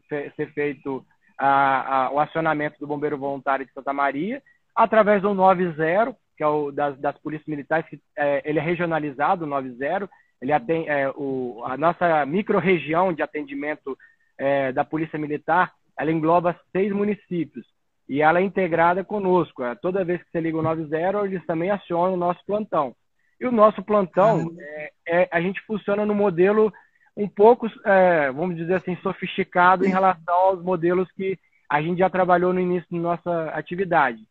ser, feito a, a, o acionamento do Bombeiro Voluntário de Santa Maria. Através do 90, que é o das, das polícias militares, que é, ele é regionalizado, o 90, ele atende, é, o, a nossa micro-região de atendimento é, da Polícia Militar, ela engloba seis municípios e ela é integrada conosco. É, toda vez que você liga o 90, eles também acionam o nosso plantão. E o nosso plantão, é, é, a gente funciona no modelo um pouco, é, vamos dizer assim, sofisticado em relação aos modelos que a gente já trabalhou no início da nossa atividade.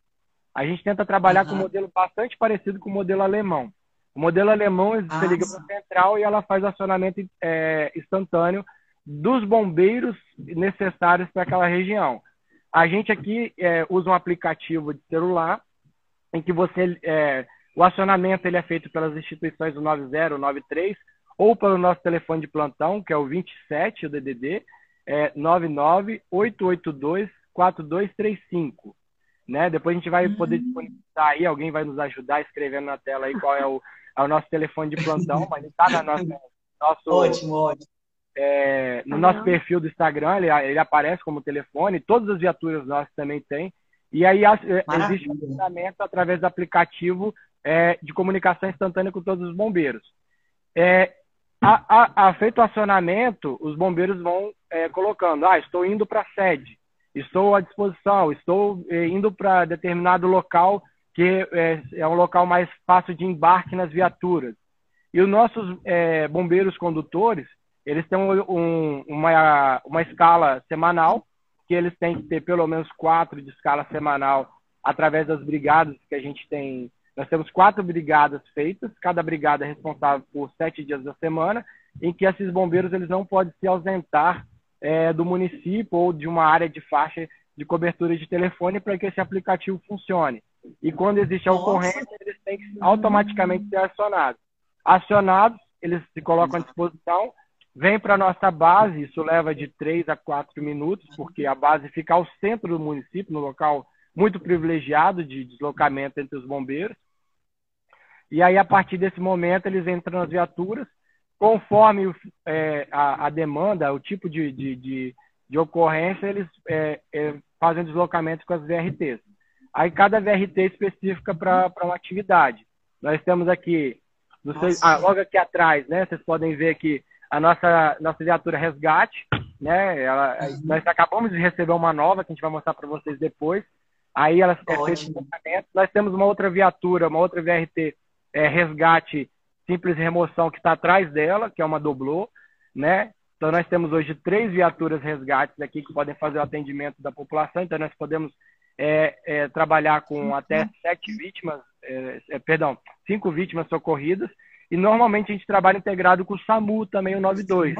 A gente tenta trabalhar uhum. com um modelo bastante parecido com o modelo alemão. O modelo alemão, você ah, liga para a central e ela faz acionamento é, instantâneo dos bombeiros necessários para aquela região. A gente aqui é, usa um aplicativo de celular em que você é, o acionamento ele é feito pelas instituições do 90, 93 ou pelo nosso telefone de plantão, que é o 27, o DDD, é 99 882 4235. Né? Depois a gente vai poder uhum. disponibilizar aí, alguém vai nos ajudar escrevendo na tela aí qual é o, é o nosso telefone de plantão, mas está na nossa, nosso, ótimo, ótimo. É, no nosso perfil do Instagram, ele, ele aparece como telefone, todas as viaturas nossas também tem. E aí é, existe um funcionamento através do aplicativo é, de comunicação instantânea com todos os bombeiros. É, a, a, feito o acionamento, os bombeiros vão é, colocando, ah, estou indo para a sede, estou à disposição, estou é, indo para determinado local que é, é, um local mais fácil de embarque nas viaturas. E os nossos é, bombeiros condutores, eles têm um, uma, uma escala semanal, que eles têm que ter pelo menos quatro de escala semanal através das brigadas que a gente tem. Nós temos quatro brigadas feitas, cada brigada é responsável por sete dias da semana, em que esses bombeiros eles não podem se ausentar é, do município ou de uma área de faixa de cobertura de telefone para que esse aplicativo funcione. E quando existe a ocorrência, eles têm que automaticamente ser acionados. Acionados, eles se colocam à disposição, vêm para a nossa base, isso leva de 3 a 4 minutos, porque a base fica ao centro do município, no local muito privilegiado de deslocamento entre os bombeiros. E aí, a partir desse momento, eles entram nas viaturas, conforme é, a, a, demanda, o tipo de, de, de, de ocorrência, eles é, é, fazem deslocamentos com as VRTs. Aí cada VRT específica para uma atividade. Nós temos aqui, sei, ah, logo aqui atrás, né? Vocês podem ver aqui a nossa, nossa viatura resgate, né? Ela, uhum. Nós acabamos de receber uma nova que a gente vai mostrar para vocês depois. Aí ela é feita Nós temos uma outra viatura, uma outra VRT é, resgate simples remoção que está atrás dela, que é uma doblô, né? Então nós temos hoje três viaturas resgates aqui que podem fazer o atendimento da população. Então nós podemos é, é, trabalhar com até sete vítimas, é, é, perdão, cinco vítimas socorridas. E normalmente a gente trabalha integrado com o SAMU também, o 92.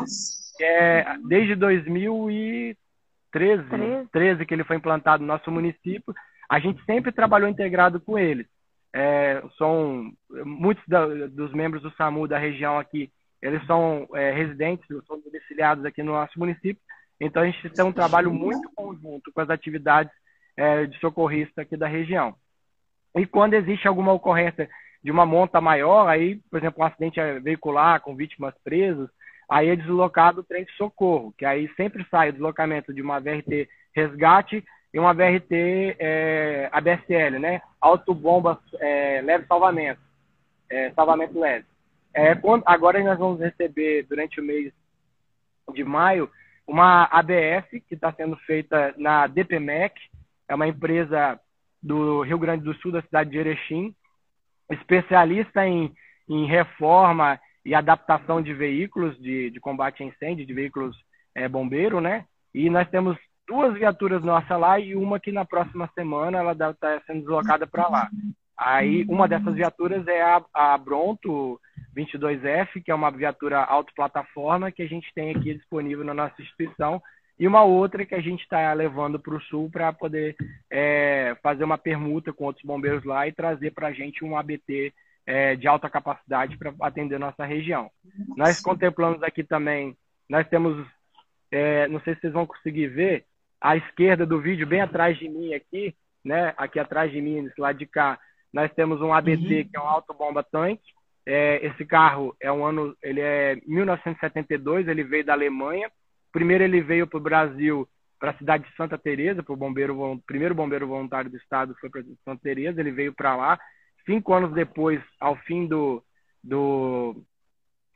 Que é desde 2013, 13. que ele foi implantado no nosso município. A gente sempre trabalhou integrado com eles. É, são muitos da, dos membros do SAMU da região aqui, eles são é, residentes, são domiciliados aqui no nosso município, então a gente tem um trabalho muito conjunto com as atividades é, de socorrista aqui da região. E quando existe alguma ocorrência de uma monta maior, aí, por exemplo, um acidente veicular com vítimas presas, aí é deslocado o trem de socorro, que aí sempre sai o deslocamento de uma VRT resgate e uma VRT é, ABSL, né? Autobomba é, leve salvamento, é, salvamento leve. É, quando, agora nós vamos receber, durante o mês de maio, uma ABS que está sendo feita na DPMEC, é uma empresa do Rio Grande do Sul, da cidade de Erechim, especialista em, em reforma e adaptação de veículos de, de combate a incêndio, de veículos é, bombeiro, né? E nós temos duas viaturas nossas lá e uma que na próxima semana ela deve estar sendo deslocada para lá. Aí uma dessas viaturas é a, a Bronto 22F, que é uma viatura autoplataforma que a gente tem aqui disponível na nossa instituição e uma outra que a gente está levando para o sul para poder é, fazer uma permuta com outros bombeiros lá e trazer para a gente um ABT é, de alta capacidade para atender nossa região. Nós contemplamos aqui também, nós temos, é, não sei se vocês vão conseguir ver, à esquerda do vídeo, bem atrás de mim aqui, né, aqui atrás de mim, nesse lado de cá, nós temos um ABT uhum. que é um autobomba tanque. É, esse carro é um ano, ele é 1972, ele veio da Alemanha Primeiro ele veio para o Brasil, para a cidade de Santa Teresa, para o bombeiro, primeiro bombeiro voluntário do estado foi para Santa Teresa, ele veio para lá. Cinco anos depois, ao fim do, do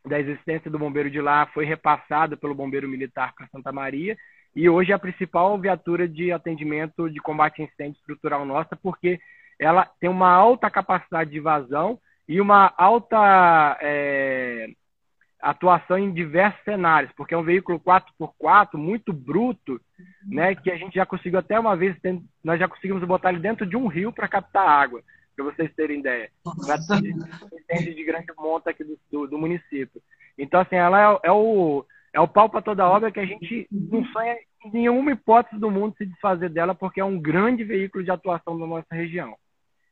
da existência do bombeiro de lá, foi repassado pelo bombeiro militar para Santa Maria e hoje é a principal viatura de atendimento de combate a incêndio estrutural nossa, porque ela tem uma alta capacidade de vazão e uma alta é, atuação em diversos cenários, porque é um veículo 4x4 muito bruto, né, que a gente já conseguiu até uma vez, nós já conseguimos botar ele dentro de um rio para captar água, para vocês terem ideia. Entende de grande monta aqui do, do, do, município. Então, assim, ela é, é o, é o pau para toda obra que a gente não sonha em nenhuma hipótese do mundo se desfazer dela, porque é um grande veículo de atuação da nossa região.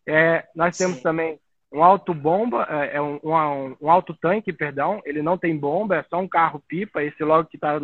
É, nós temos Sim. também um auto bomba, é, é um, um, um auto tanque, perdão, ele não tem bomba, é só um carro pipa, esse logo que está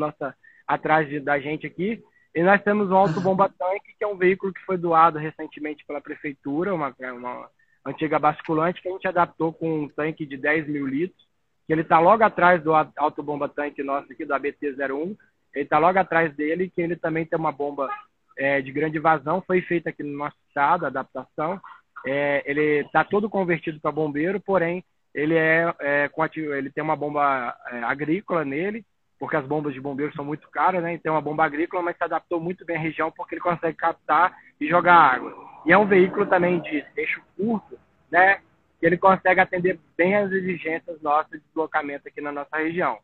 atrás de, da gente aqui. E nós temos um auto bomba tanque, que é um veículo que foi doado recentemente pela prefeitura, uma, uma antiga basculante que a gente adaptou com um tanque de 10 mil litros, que ele está logo atrás do auto bomba tanque nosso aqui, do ABT-01, ele está logo atrás dele, que ele também tem uma bomba é, de grande vazão, foi feita aqui no nosso estado, adaptação, é, ele está todo convertido para bombeiro, porém ele é, é ele tem uma bomba é, agrícola nele, porque as bombas de bombeiro são muito caras, né? Então uma bomba agrícola, mas se adaptou muito bem à região porque ele consegue captar e jogar água. E é um veículo também de eixo curto, né? Que ele consegue atender bem as exigências nossas de deslocamento aqui na nossa região.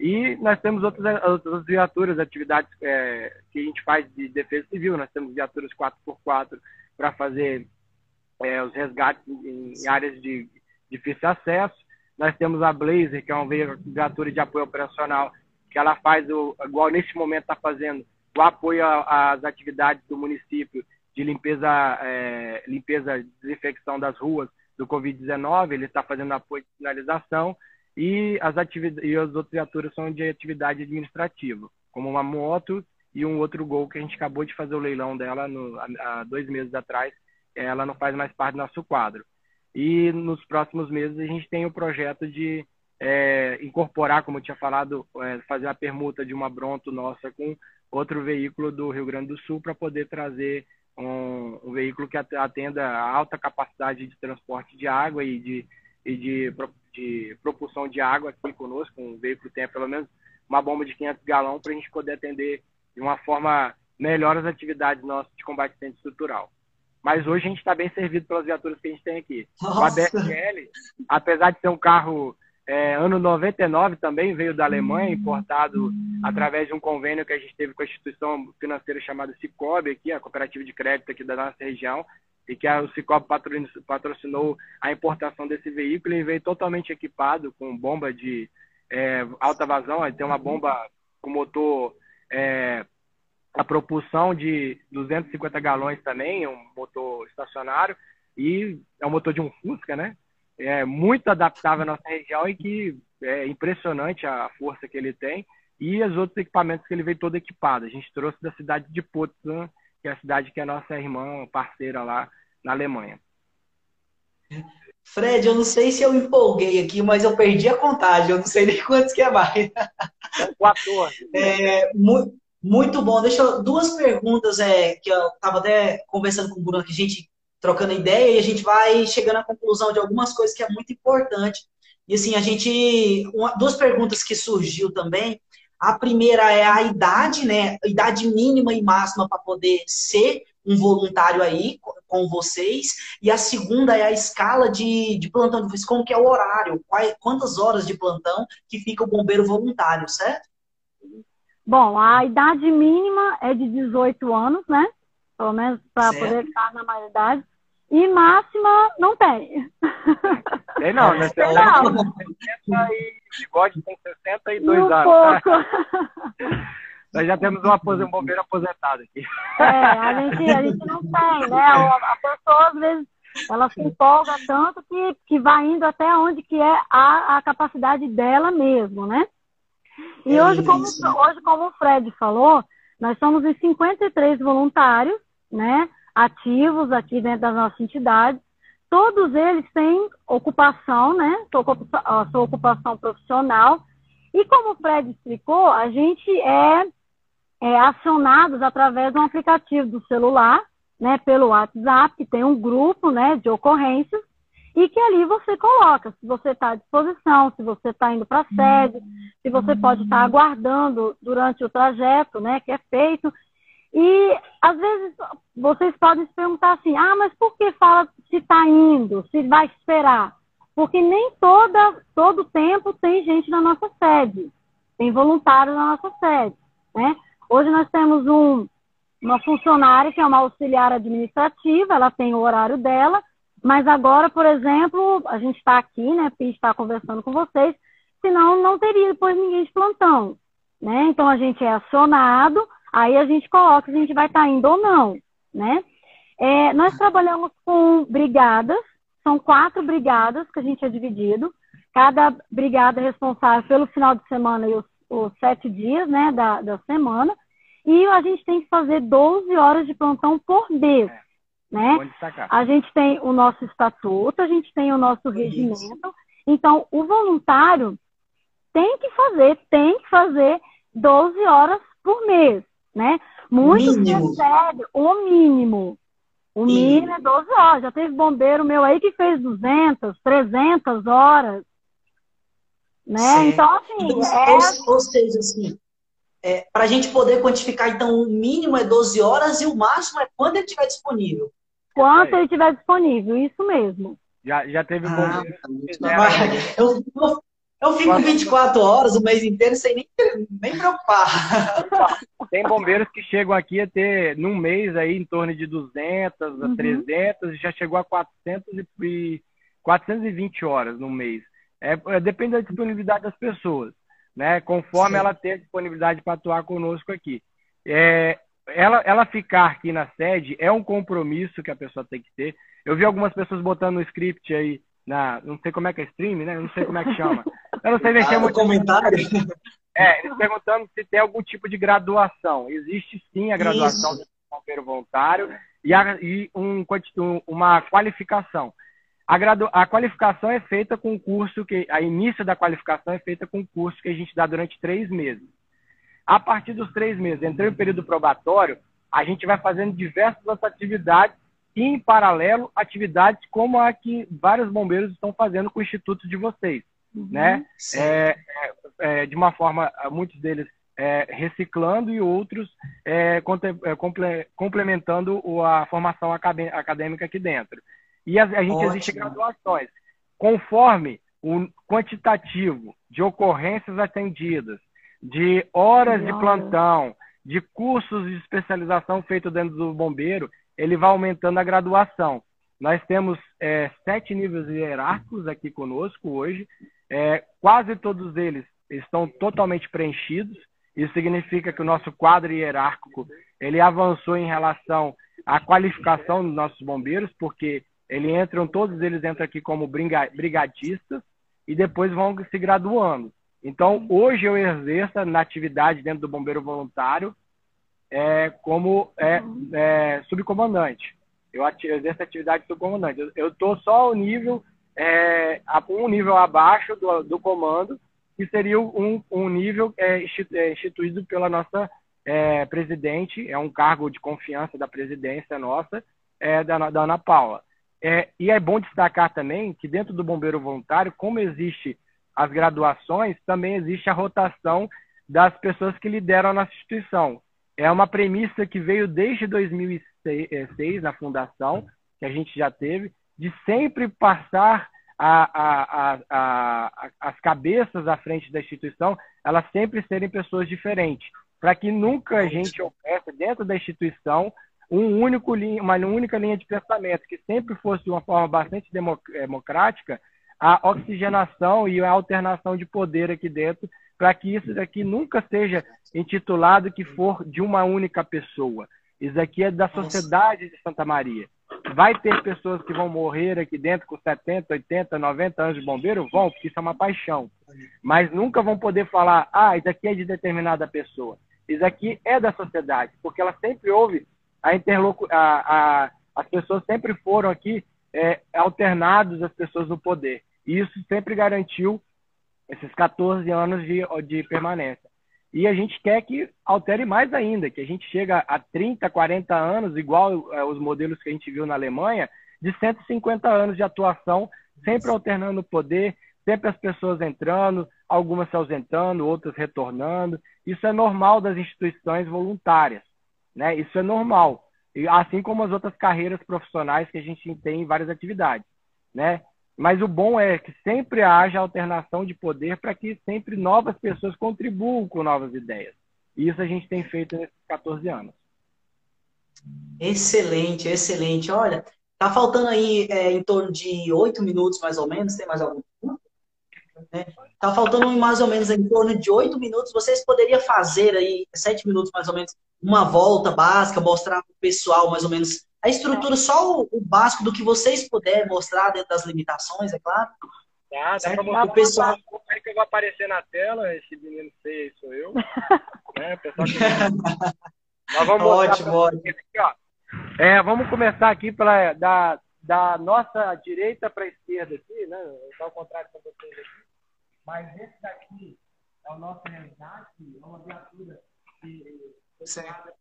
E nós temos outras, outras viaturas, atividades é, que a gente faz de defesa civil. Nós temos viaturas 4x4 para fazer é, os resgates em, áreas de difícil acesso. Nós temos a Blazer, que é uma viatura de apoio operacional, que ela faz, o, igual neste momento está fazendo, o apoio às atividades do município de limpeza, é, limpeza desinfecção das ruas do Covid-19, ele está fazendo apoio de sinalização, e as, e as outras viaturas são de atividade administrativa, como uma moto e um outro Gol que a gente acabou de fazer o leilão dela no, há dois meses atrás, ela não faz mais parte do nosso quadro. E nos próximos meses a gente tem o projeto de é, incorporar, como eu tinha falado, é, fazer a permuta de uma Bronto nossa com outro veículo do Rio Grande do Sul para poder trazer um, um, veículo que atenda a alta capacidade de transporte de água e de, e de, de propulsão de água aqui conosco. Um veículo tenha pelo menos uma bomba de 500 galões para a gente poder atender de uma forma melhor as atividades nossas de combate estrutural. Mas hoje a gente está bem servido pelas viaturas que a gente tem aqui. Nossa. O ABSL, apesar de ser um carro é, ano 99 também, veio da Alemanha, importado através de um convênio que a gente teve com a instituição financeira chamada Cicobi, aqui, a cooperativa de crédito aqui da nossa região, e que a, o patrocinou a importação desse veículo e veio totalmente equipado com bomba de é, alta vazão, tem uma bomba com motor é, a propulsão de 250 galões também, um motor estacionário, e é o motor de um Fusca, né? É muito adaptável à nossa região e que é impressionante a força que ele tem e os outros equipamentos que ele veio todo equipado. A gente trouxe da cidade de Potsdam, que é a cidade que é nossa irmã parceira lá na Alemanha. Fred, eu não sei se eu empolguei aqui, mas eu perdi a contagem. Eu não sei nem quantos que é mais. 14. É, muito, muito bom. Deixa eu, duas perguntas é, que eu estava até conversando com o Bruno, que a gente trocando ideia e a gente vai chegando à conclusão de algumas coisas que é muito importante. E assim, a gente. Uma, duas perguntas que surgiu também. A primeira é a idade, né? A idade mínima e máxima para poder ser um voluntário aí com vocês. E a segunda é a escala de, de plantão de como que é o horário, quantas horas de plantão que fica o bombeiro voluntário, certo? Bom, a idade mínima é de 18 anos, né? Pelo menos para poder estar na maioridade. E máxima não tem. Tem não, né? Tem não. 60 e bigode tem 62 um anos. Pouco. Nós já temos um, um bombeiro aposentado aqui. É, a gente, a gente não tem, né? A, pessoa, às vezes, ela se empolga tanto que, que vai indo até onde que é a, a capacidade dela mesmo, né? E é hoje, como, hoje, como o Fred falou, nós somos em 53 voluntários, né, ativos aqui dentro da nossa entidade. Todos eles têm ocupação, né, sua, sua ocupação profissional. E como o Fred explicou, a gente é, é acionados através de um aplicativo do celular, né, pelo WhatsApp, que tem um grupo, né, de ocorrências, e que ali você coloca se você está à disposição, se você está indo para a sede, se você pode estar tá aguardando durante o trajeto, né, que é feito. E às vezes vocês podem se perguntar assim, ah, mas por que fala se está indo, se vai esperar? Porque nem toda, todo tempo tem gente na nossa sede, tem voluntários na nossa sede, né? Hoje nós temos um, uma funcionária que é uma auxiliar administrativa, ela tem o horário dela, mas agora, por exemplo, a gente está aqui, né? Porque está conversando com vocês, senão não teria depois ninguém de plantão. Né? Então a gente é acionado, aí a gente coloca se a gente vai estar tá indo ou não. Né? É, nós trabalhamos com brigadas, são quatro brigadas que a gente é dividido. Cada brigada é responsável pelo final de semana e os, os sete dias né, da, da semana. E a gente tem que fazer 12 horas de plantão por mês. Né? A gente tem o nosso estatuto, a gente tem o nosso regimento. Então, o voluntário tem que fazer, tem que fazer 12 horas por mês, né? Muitos recebem o mínimo. O mínimo é 12 horas. Já teve bombeiro meu aí que fez 200, 300 horas. Né? Então, assim. Então, é... Ou, ou seja, assim, é, para a gente poder quantificar, então, o mínimo é 12 horas e o máximo é quando ele estiver disponível. Quanto ele estiver disponível, isso mesmo. Já, já teve ah, bombeiro. Tá eu, eu, eu fico 24 horas o mês inteiro sem nem, nem preocupar. Tem bombeiros que chegam aqui a ter, num mês, aí em torno de 200 uhum. a 300, e já chegou a 400 e, 420 horas no mês. É, é, depende da disponibilidade das pessoas, né? Conforme Sim. ela ter disponibilidade para atuar conosco aqui. É, ela, ela ficar aqui na sede é um compromisso que a pessoa tem que ter. Eu vi algumas pessoas botando no script aí na, não sei como é que é stream, né? Eu não sei como é que chama. Eu não sei mexer ah, muito. comentário. É, eles perguntando se tem algum tipo de graduação. Existe sim a graduação Isso. de bombeiro voluntário e, a, e um, uma qualificação. A, gradu, a qualificação é feita com um curso que a início da qualificação é feita com um curso que a gente dá durante três meses. A partir dos três meses, entrei no período probatório, a gente vai fazendo diversas atividades e, em paralelo, atividades como a que vários bombeiros estão fazendo com o instituto de vocês, uhum, né? É, é, de uma forma, muitos deles é, reciclando e outros é, é, complementando a formação acadêmica aqui dentro. E a, a gente Ótimo. existe graduações. Conforme o quantitativo de ocorrências atendidas, de horas de plantão, de cursos de especialização feito dentro do bombeiro, ele vai aumentando a graduação. Nós temos é, sete níveis hierárquicos aqui conosco hoje. É, quase todos eles estão totalmente preenchidos. Isso significa que o nosso quadro hierárquico ele avançou em relação à qualificação dos nossos bombeiros, porque Eles entram, todos eles entram aqui como brigadistas e depois vão se graduando. Então, hoje eu exerço na atividade dentro do Bombeiro Voluntário é, como é, é, subcomandante. Eu exerço atividade de subcomandante. Eu estou só ao nível, é, um nível abaixo do, do comando, que seria um, um nível é, é, instituído pela nossa é, presidente, é um cargo de confiança da presidência nossa, é, da, da Ana Paula. É, e é bom destacar também que dentro do bombeiro voluntário, como existe as graduações, também existe a rotação das pessoas que lideram a instituição. É uma premissa que veio desde 2006 na fundação, que a gente já teve, de sempre passar a, a, a, as cabeças à frente da instituição, elas sempre serem pessoas diferentes, para que nunca a gente houvesse dentro da instituição um único uma única linha de pensamento, que sempre fosse de uma forma bastante democrática a oxigenação e a alternação de poder aqui dentro, para que isso daqui nunca seja intitulado que for de uma única pessoa. Isso aqui é da sociedade de Santa Maria. Vai ter pessoas que vão morrer aqui dentro com 70, 80, 90 anos de bombeiro? Vão, porque isso é uma paixão. Mas nunca vão poder falar, ah, isso aqui é de determinada pessoa. Isso aqui é da sociedade, porque ela sempre ouve a a, a, as pessoas sempre foram aqui é, alternados as pessoas no poder. E isso sempre garantiu esses 14 anos de, de permanência. E a gente quer que altere mais ainda, que a gente chega a 30, 40 anos, igual é, os modelos que a gente viu na Alemanha, de 150 anos de atuação, sempre alternando o poder, sempre as pessoas entrando, algumas se ausentando, outras retornando. Isso é normal das instituições voluntárias, né? Isso é normal, assim como as outras carreiras profissionais que a gente tem em várias atividades, né? Mas o bom é que sempre haja alternação de poder para que sempre novas pessoas contribuam com novas ideias. E isso a gente tem feito nesses 14 anos. Excelente, excelente. Olha, tá faltando aí é, em torno de oito minutos mais ou menos. Tem mais algum? Né? Tá faltando mais ou menos em torno de oito minutos. Vocês poderiam fazer aí sete minutos mais ou menos uma volta básica, mostrar para o pessoal mais ou menos a estrutura, só o, o, básico do que vocês puderem mostrar dentro das limitações, é claro. Tá, dá pra mostrar o pessoal... aí que eu vou aparecer na tela, esse menino feio sou eu. né, pessoal que... Mas vamos ótimo, ótimo. Aqui. É, vamos começar aqui pela, da, da nossa direita para a esquerda aqui, né? Está ao contrário para vocês aqui. Mas esse daqui é o nosso resgate, é uma viatura que foi chamada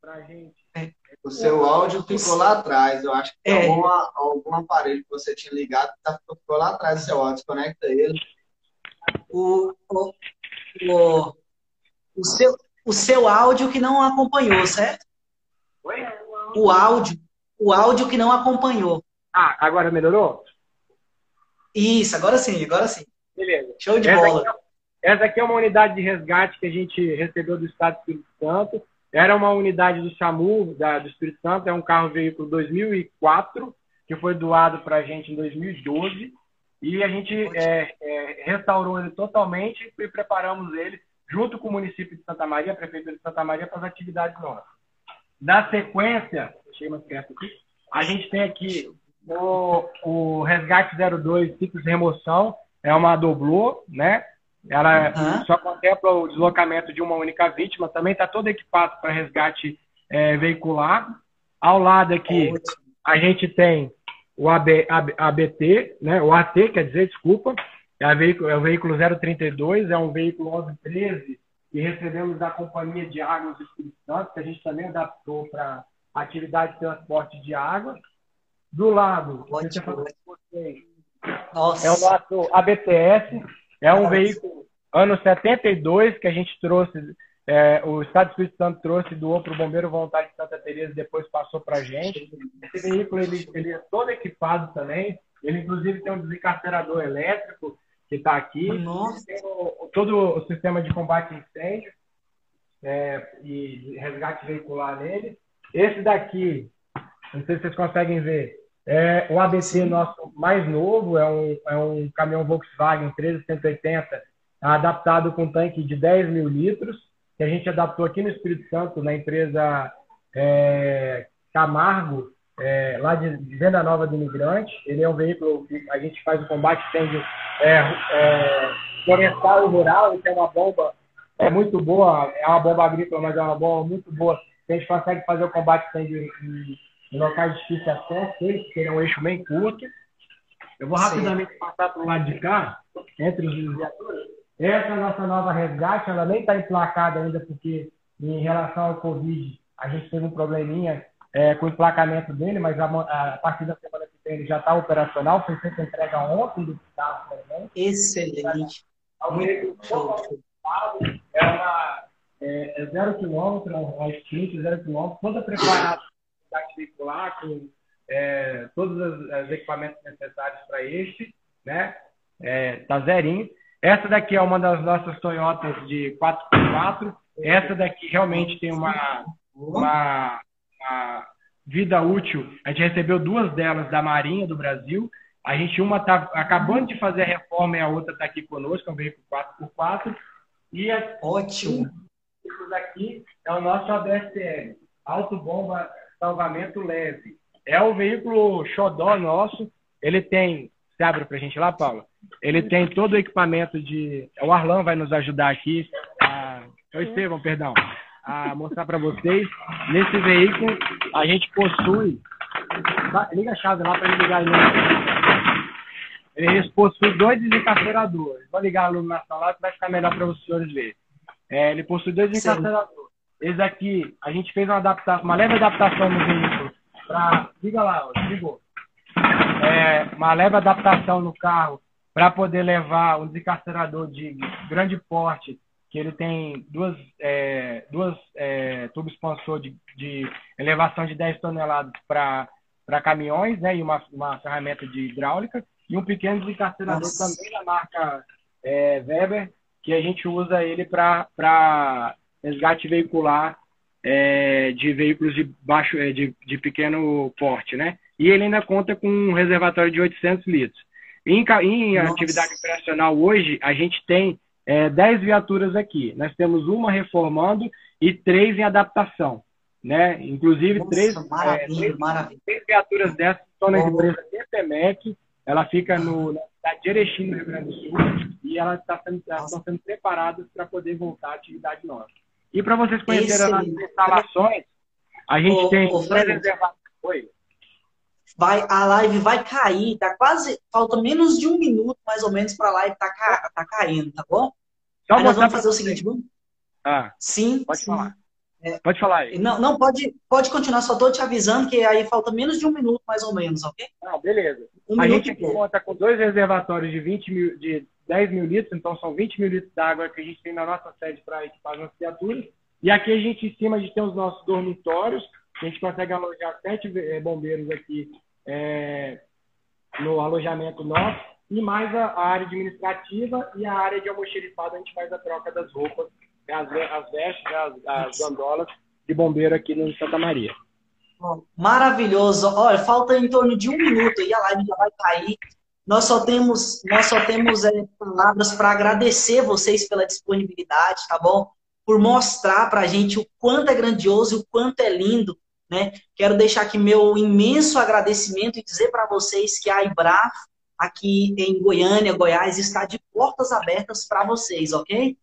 para gente. É. O seu áudio ficou lá atrás. Eu acho que é. algum, algum aparelho que você tinha ligado tá, ficou lá atrás do seu áudio. Desconecta ele. O, o, o, o, seu, o seu áudio que não acompanhou, certo? Oi? O áudio. O áudio que não acompanhou. Ah, agora melhorou? Isso, agora sim, agora sim. Beleza. Show de essa bola. Aqui, é, essa aqui é uma unidade de resgate que a gente recebeu do Estado do Espírito Santo. Era uma unidade do SAMU, da, do Espírito Santo, é um carro-veículo 2004, que foi doado para a gente em 2012. E a gente é, é, restaurou ele totalmente e preparamos ele, junto com o município de Santa Maria, a Prefeitura de Santa Maria, para as atividades nossas. Na sequência, deixei mais perto aqui, a gente tem aqui o, o Resgate 02 Ciclos de Remoção, é uma doblô, né? Ela uhum. só contempla o deslocamento de uma única vítima, também está todo equipado para resgate é, veicular. Ao lado aqui, a gente tem o AB, AB, ABT, né, o AT, quer dizer, desculpa, é, veículo, é o veículo 032, é um veículo 1113 que recebemos da Companhia de Águas do Espírito Santo, que a gente também adaptou para atividade de transporte de água. Do lado, Ótimo. Nossa. é o nosso ABTS, é um veículo ano 72 que a gente trouxe, é, o Estado do Espírito Santo trouxe, doou para o Bombeiro Voluntário de Santa Teresa, depois passou para a gente. Esse veículo ele, ele, é todo equipado também. Ele inclusive tem um desencarcerador elétrico que está aqui. Nossa. Tem o, todo o sistema de combate a incêndio é, e resgate veicular nele. Esse daqui, não sei se vocês conseguem ver, é o ABC nosso mais novo, é um, é um caminhão Volkswagen 13180, adaptado com tanque de 10 mil litros, que a gente adaptou aqui no Espírito Santo, na empresa é, Camargo é, lá de, Venda Nova do Imigrante. Ele é um veículo que a gente faz o combate incêndio é, é, florestal e rural. Ele tem uma bomba é muito boa, é uma bomba agrícola, mas é uma bomba muito boa. A gente consegue fazer o combate incêndio em, locais de difícil acesso, ele é um eixo bem curto. Eu vou rapidamente Sim. passar para o lado de cá, entre os viaturas. Essa é a nossa nova resgate, ela nem está emplacada ainda, porque em relação ao Covid, a gente teve um probleminha é, com o emplacamento dele, mas a, a, partir da semana que vem ele já está operacional, foi feita entrega ontem do carro também. Excelente. É uma é, é zero quilômetro, é um sprint zero quilômetro, toda preparada para veicular, com é, todos os, os, equipamentos necessários para este, né? É, tá zerinho. Essa daqui é uma das nossas Toyotas de 4x4. Essa daqui realmente tem uma, uma, uma vida útil. A gente recebeu duas delas da Marinha do Brasil. A gente, uma está acabando de fazer a reforma e a outra está aqui conosco, é um veículo 4x4. E a, Ótimo! Aqui é o nosso ABSL, Auto Bomba Salvamento Leve. É o veículo xodó nosso. Ele tem. Você abre para a gente lá, Paula? Ele tem todo o equipamento de. O Arlan vai nos ajudar aqui. A... O Estevam, perdão a mostrar para vocês. Nesse veículo, a gente possui. Liga a chave lá para ligar ele. Ele possui dois desencarceradores. Vou ligar a iluminação lá que vai ficar melhor para os senhores verem. É, ele possui dois desencarceradores. Esse aqui, a gente fez uma adaptação, uma leve adaptação no veículo. Pra... Liga lá, ligou. É, uma leve adaptação no carro para poder levar um desencarcerador de grande porte que ele tem duas, é, duas é, tubo expansor de, de, elevação de 10 toneladas para caminhões, né, e uma, uma ferramenta de hidráulica, e um pequeno desencarcerador Nossa. também da marca é, Weber, que a gente usa ele para resgate veicular é, de veículos de baixo, é, de, de pequeno porte, né? E ele ainda conta com um reservatório de 800 litros. Em, em atividade operacional hoje, a gente tem é, 10 viaturas aqui. Nós temos uma reformando e três em adaptação. Né? Inclusive, Nossa, três, maravilha, é, três, maravilha. três viaturas dessas estão na empresa DPMEC, ela fica no, na cidade de Erechim, no Rio Grande do Sul, e elas, tá sendo, elas estão sendo preparadas para poder voltar à atividade nossa. E para vocês conhecerem as instalações, a gente ô, tem ô, Oi. Vai, a live vai cair, tá quase. Falta menos de um minuto, mais ou menos, para a live tá, tá caindo, tá bom? Só Aí nós vamos fazer o seguinte, vamos? Ah, sim. Pode sim. falar. É, pode falar aí. Não, não pode, pode continuar, só estou te avisando que aí falta menos de um minuto, mais ou menos, ok? Não, beleza. Um a gente conta com dois reservatórios de 20 mil, de 10 mil litros, então são 20 mil litros d'água que a gente tem na nossa sede para equipar as criaturas. E aqui a gente, em cima de ter os nossos dormitórios, a gente consegue alojar sete eh, bombeiros aqui é, no alojamento nosso e mais a, a, área administrativa e a área de almoxerifado, a gente faz a troca das roupas, as, as vestes, as, as gandolas de bombeiro aqui no Santa Maria. Maravilhoso. Olha, falta em torno de um minuto e a live já vai cair. Nós só temos, nós só temos é, palavras para agradecer vocês pela disponibilidade, tá bom? Por mostrar para a gente o quanto é grandioso e o quanto é lindo né? Quero deixar aqui meu imenso agradecimento e dizer para vocês que a IBRAF, aqui em Goiânia, Goiás, está de portas abertas para vocês, ok?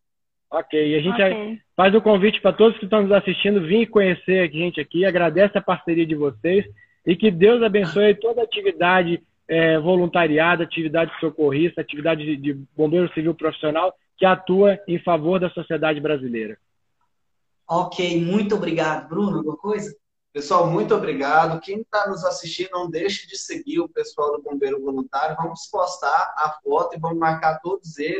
Ok, e a gente okay. faz o convite para todos que estão nos assistindo, vir conhecer a gente aqui, agradece a parceria de vocês e que Deus abençoe toda a atividade é, voluntariada, atividade socorrista, atividade de, de bombeiro civil profissional que atua em favor da sociedade brasileira. Ok, muito obrigado. Bruno, alguma coisa? Pessoal, muito obrigado. Quem está nos assistindo, não deixe de seguir o pessoal do Bombeiro Voluntário. Vamos postar a foto e vamos marcar todos eles.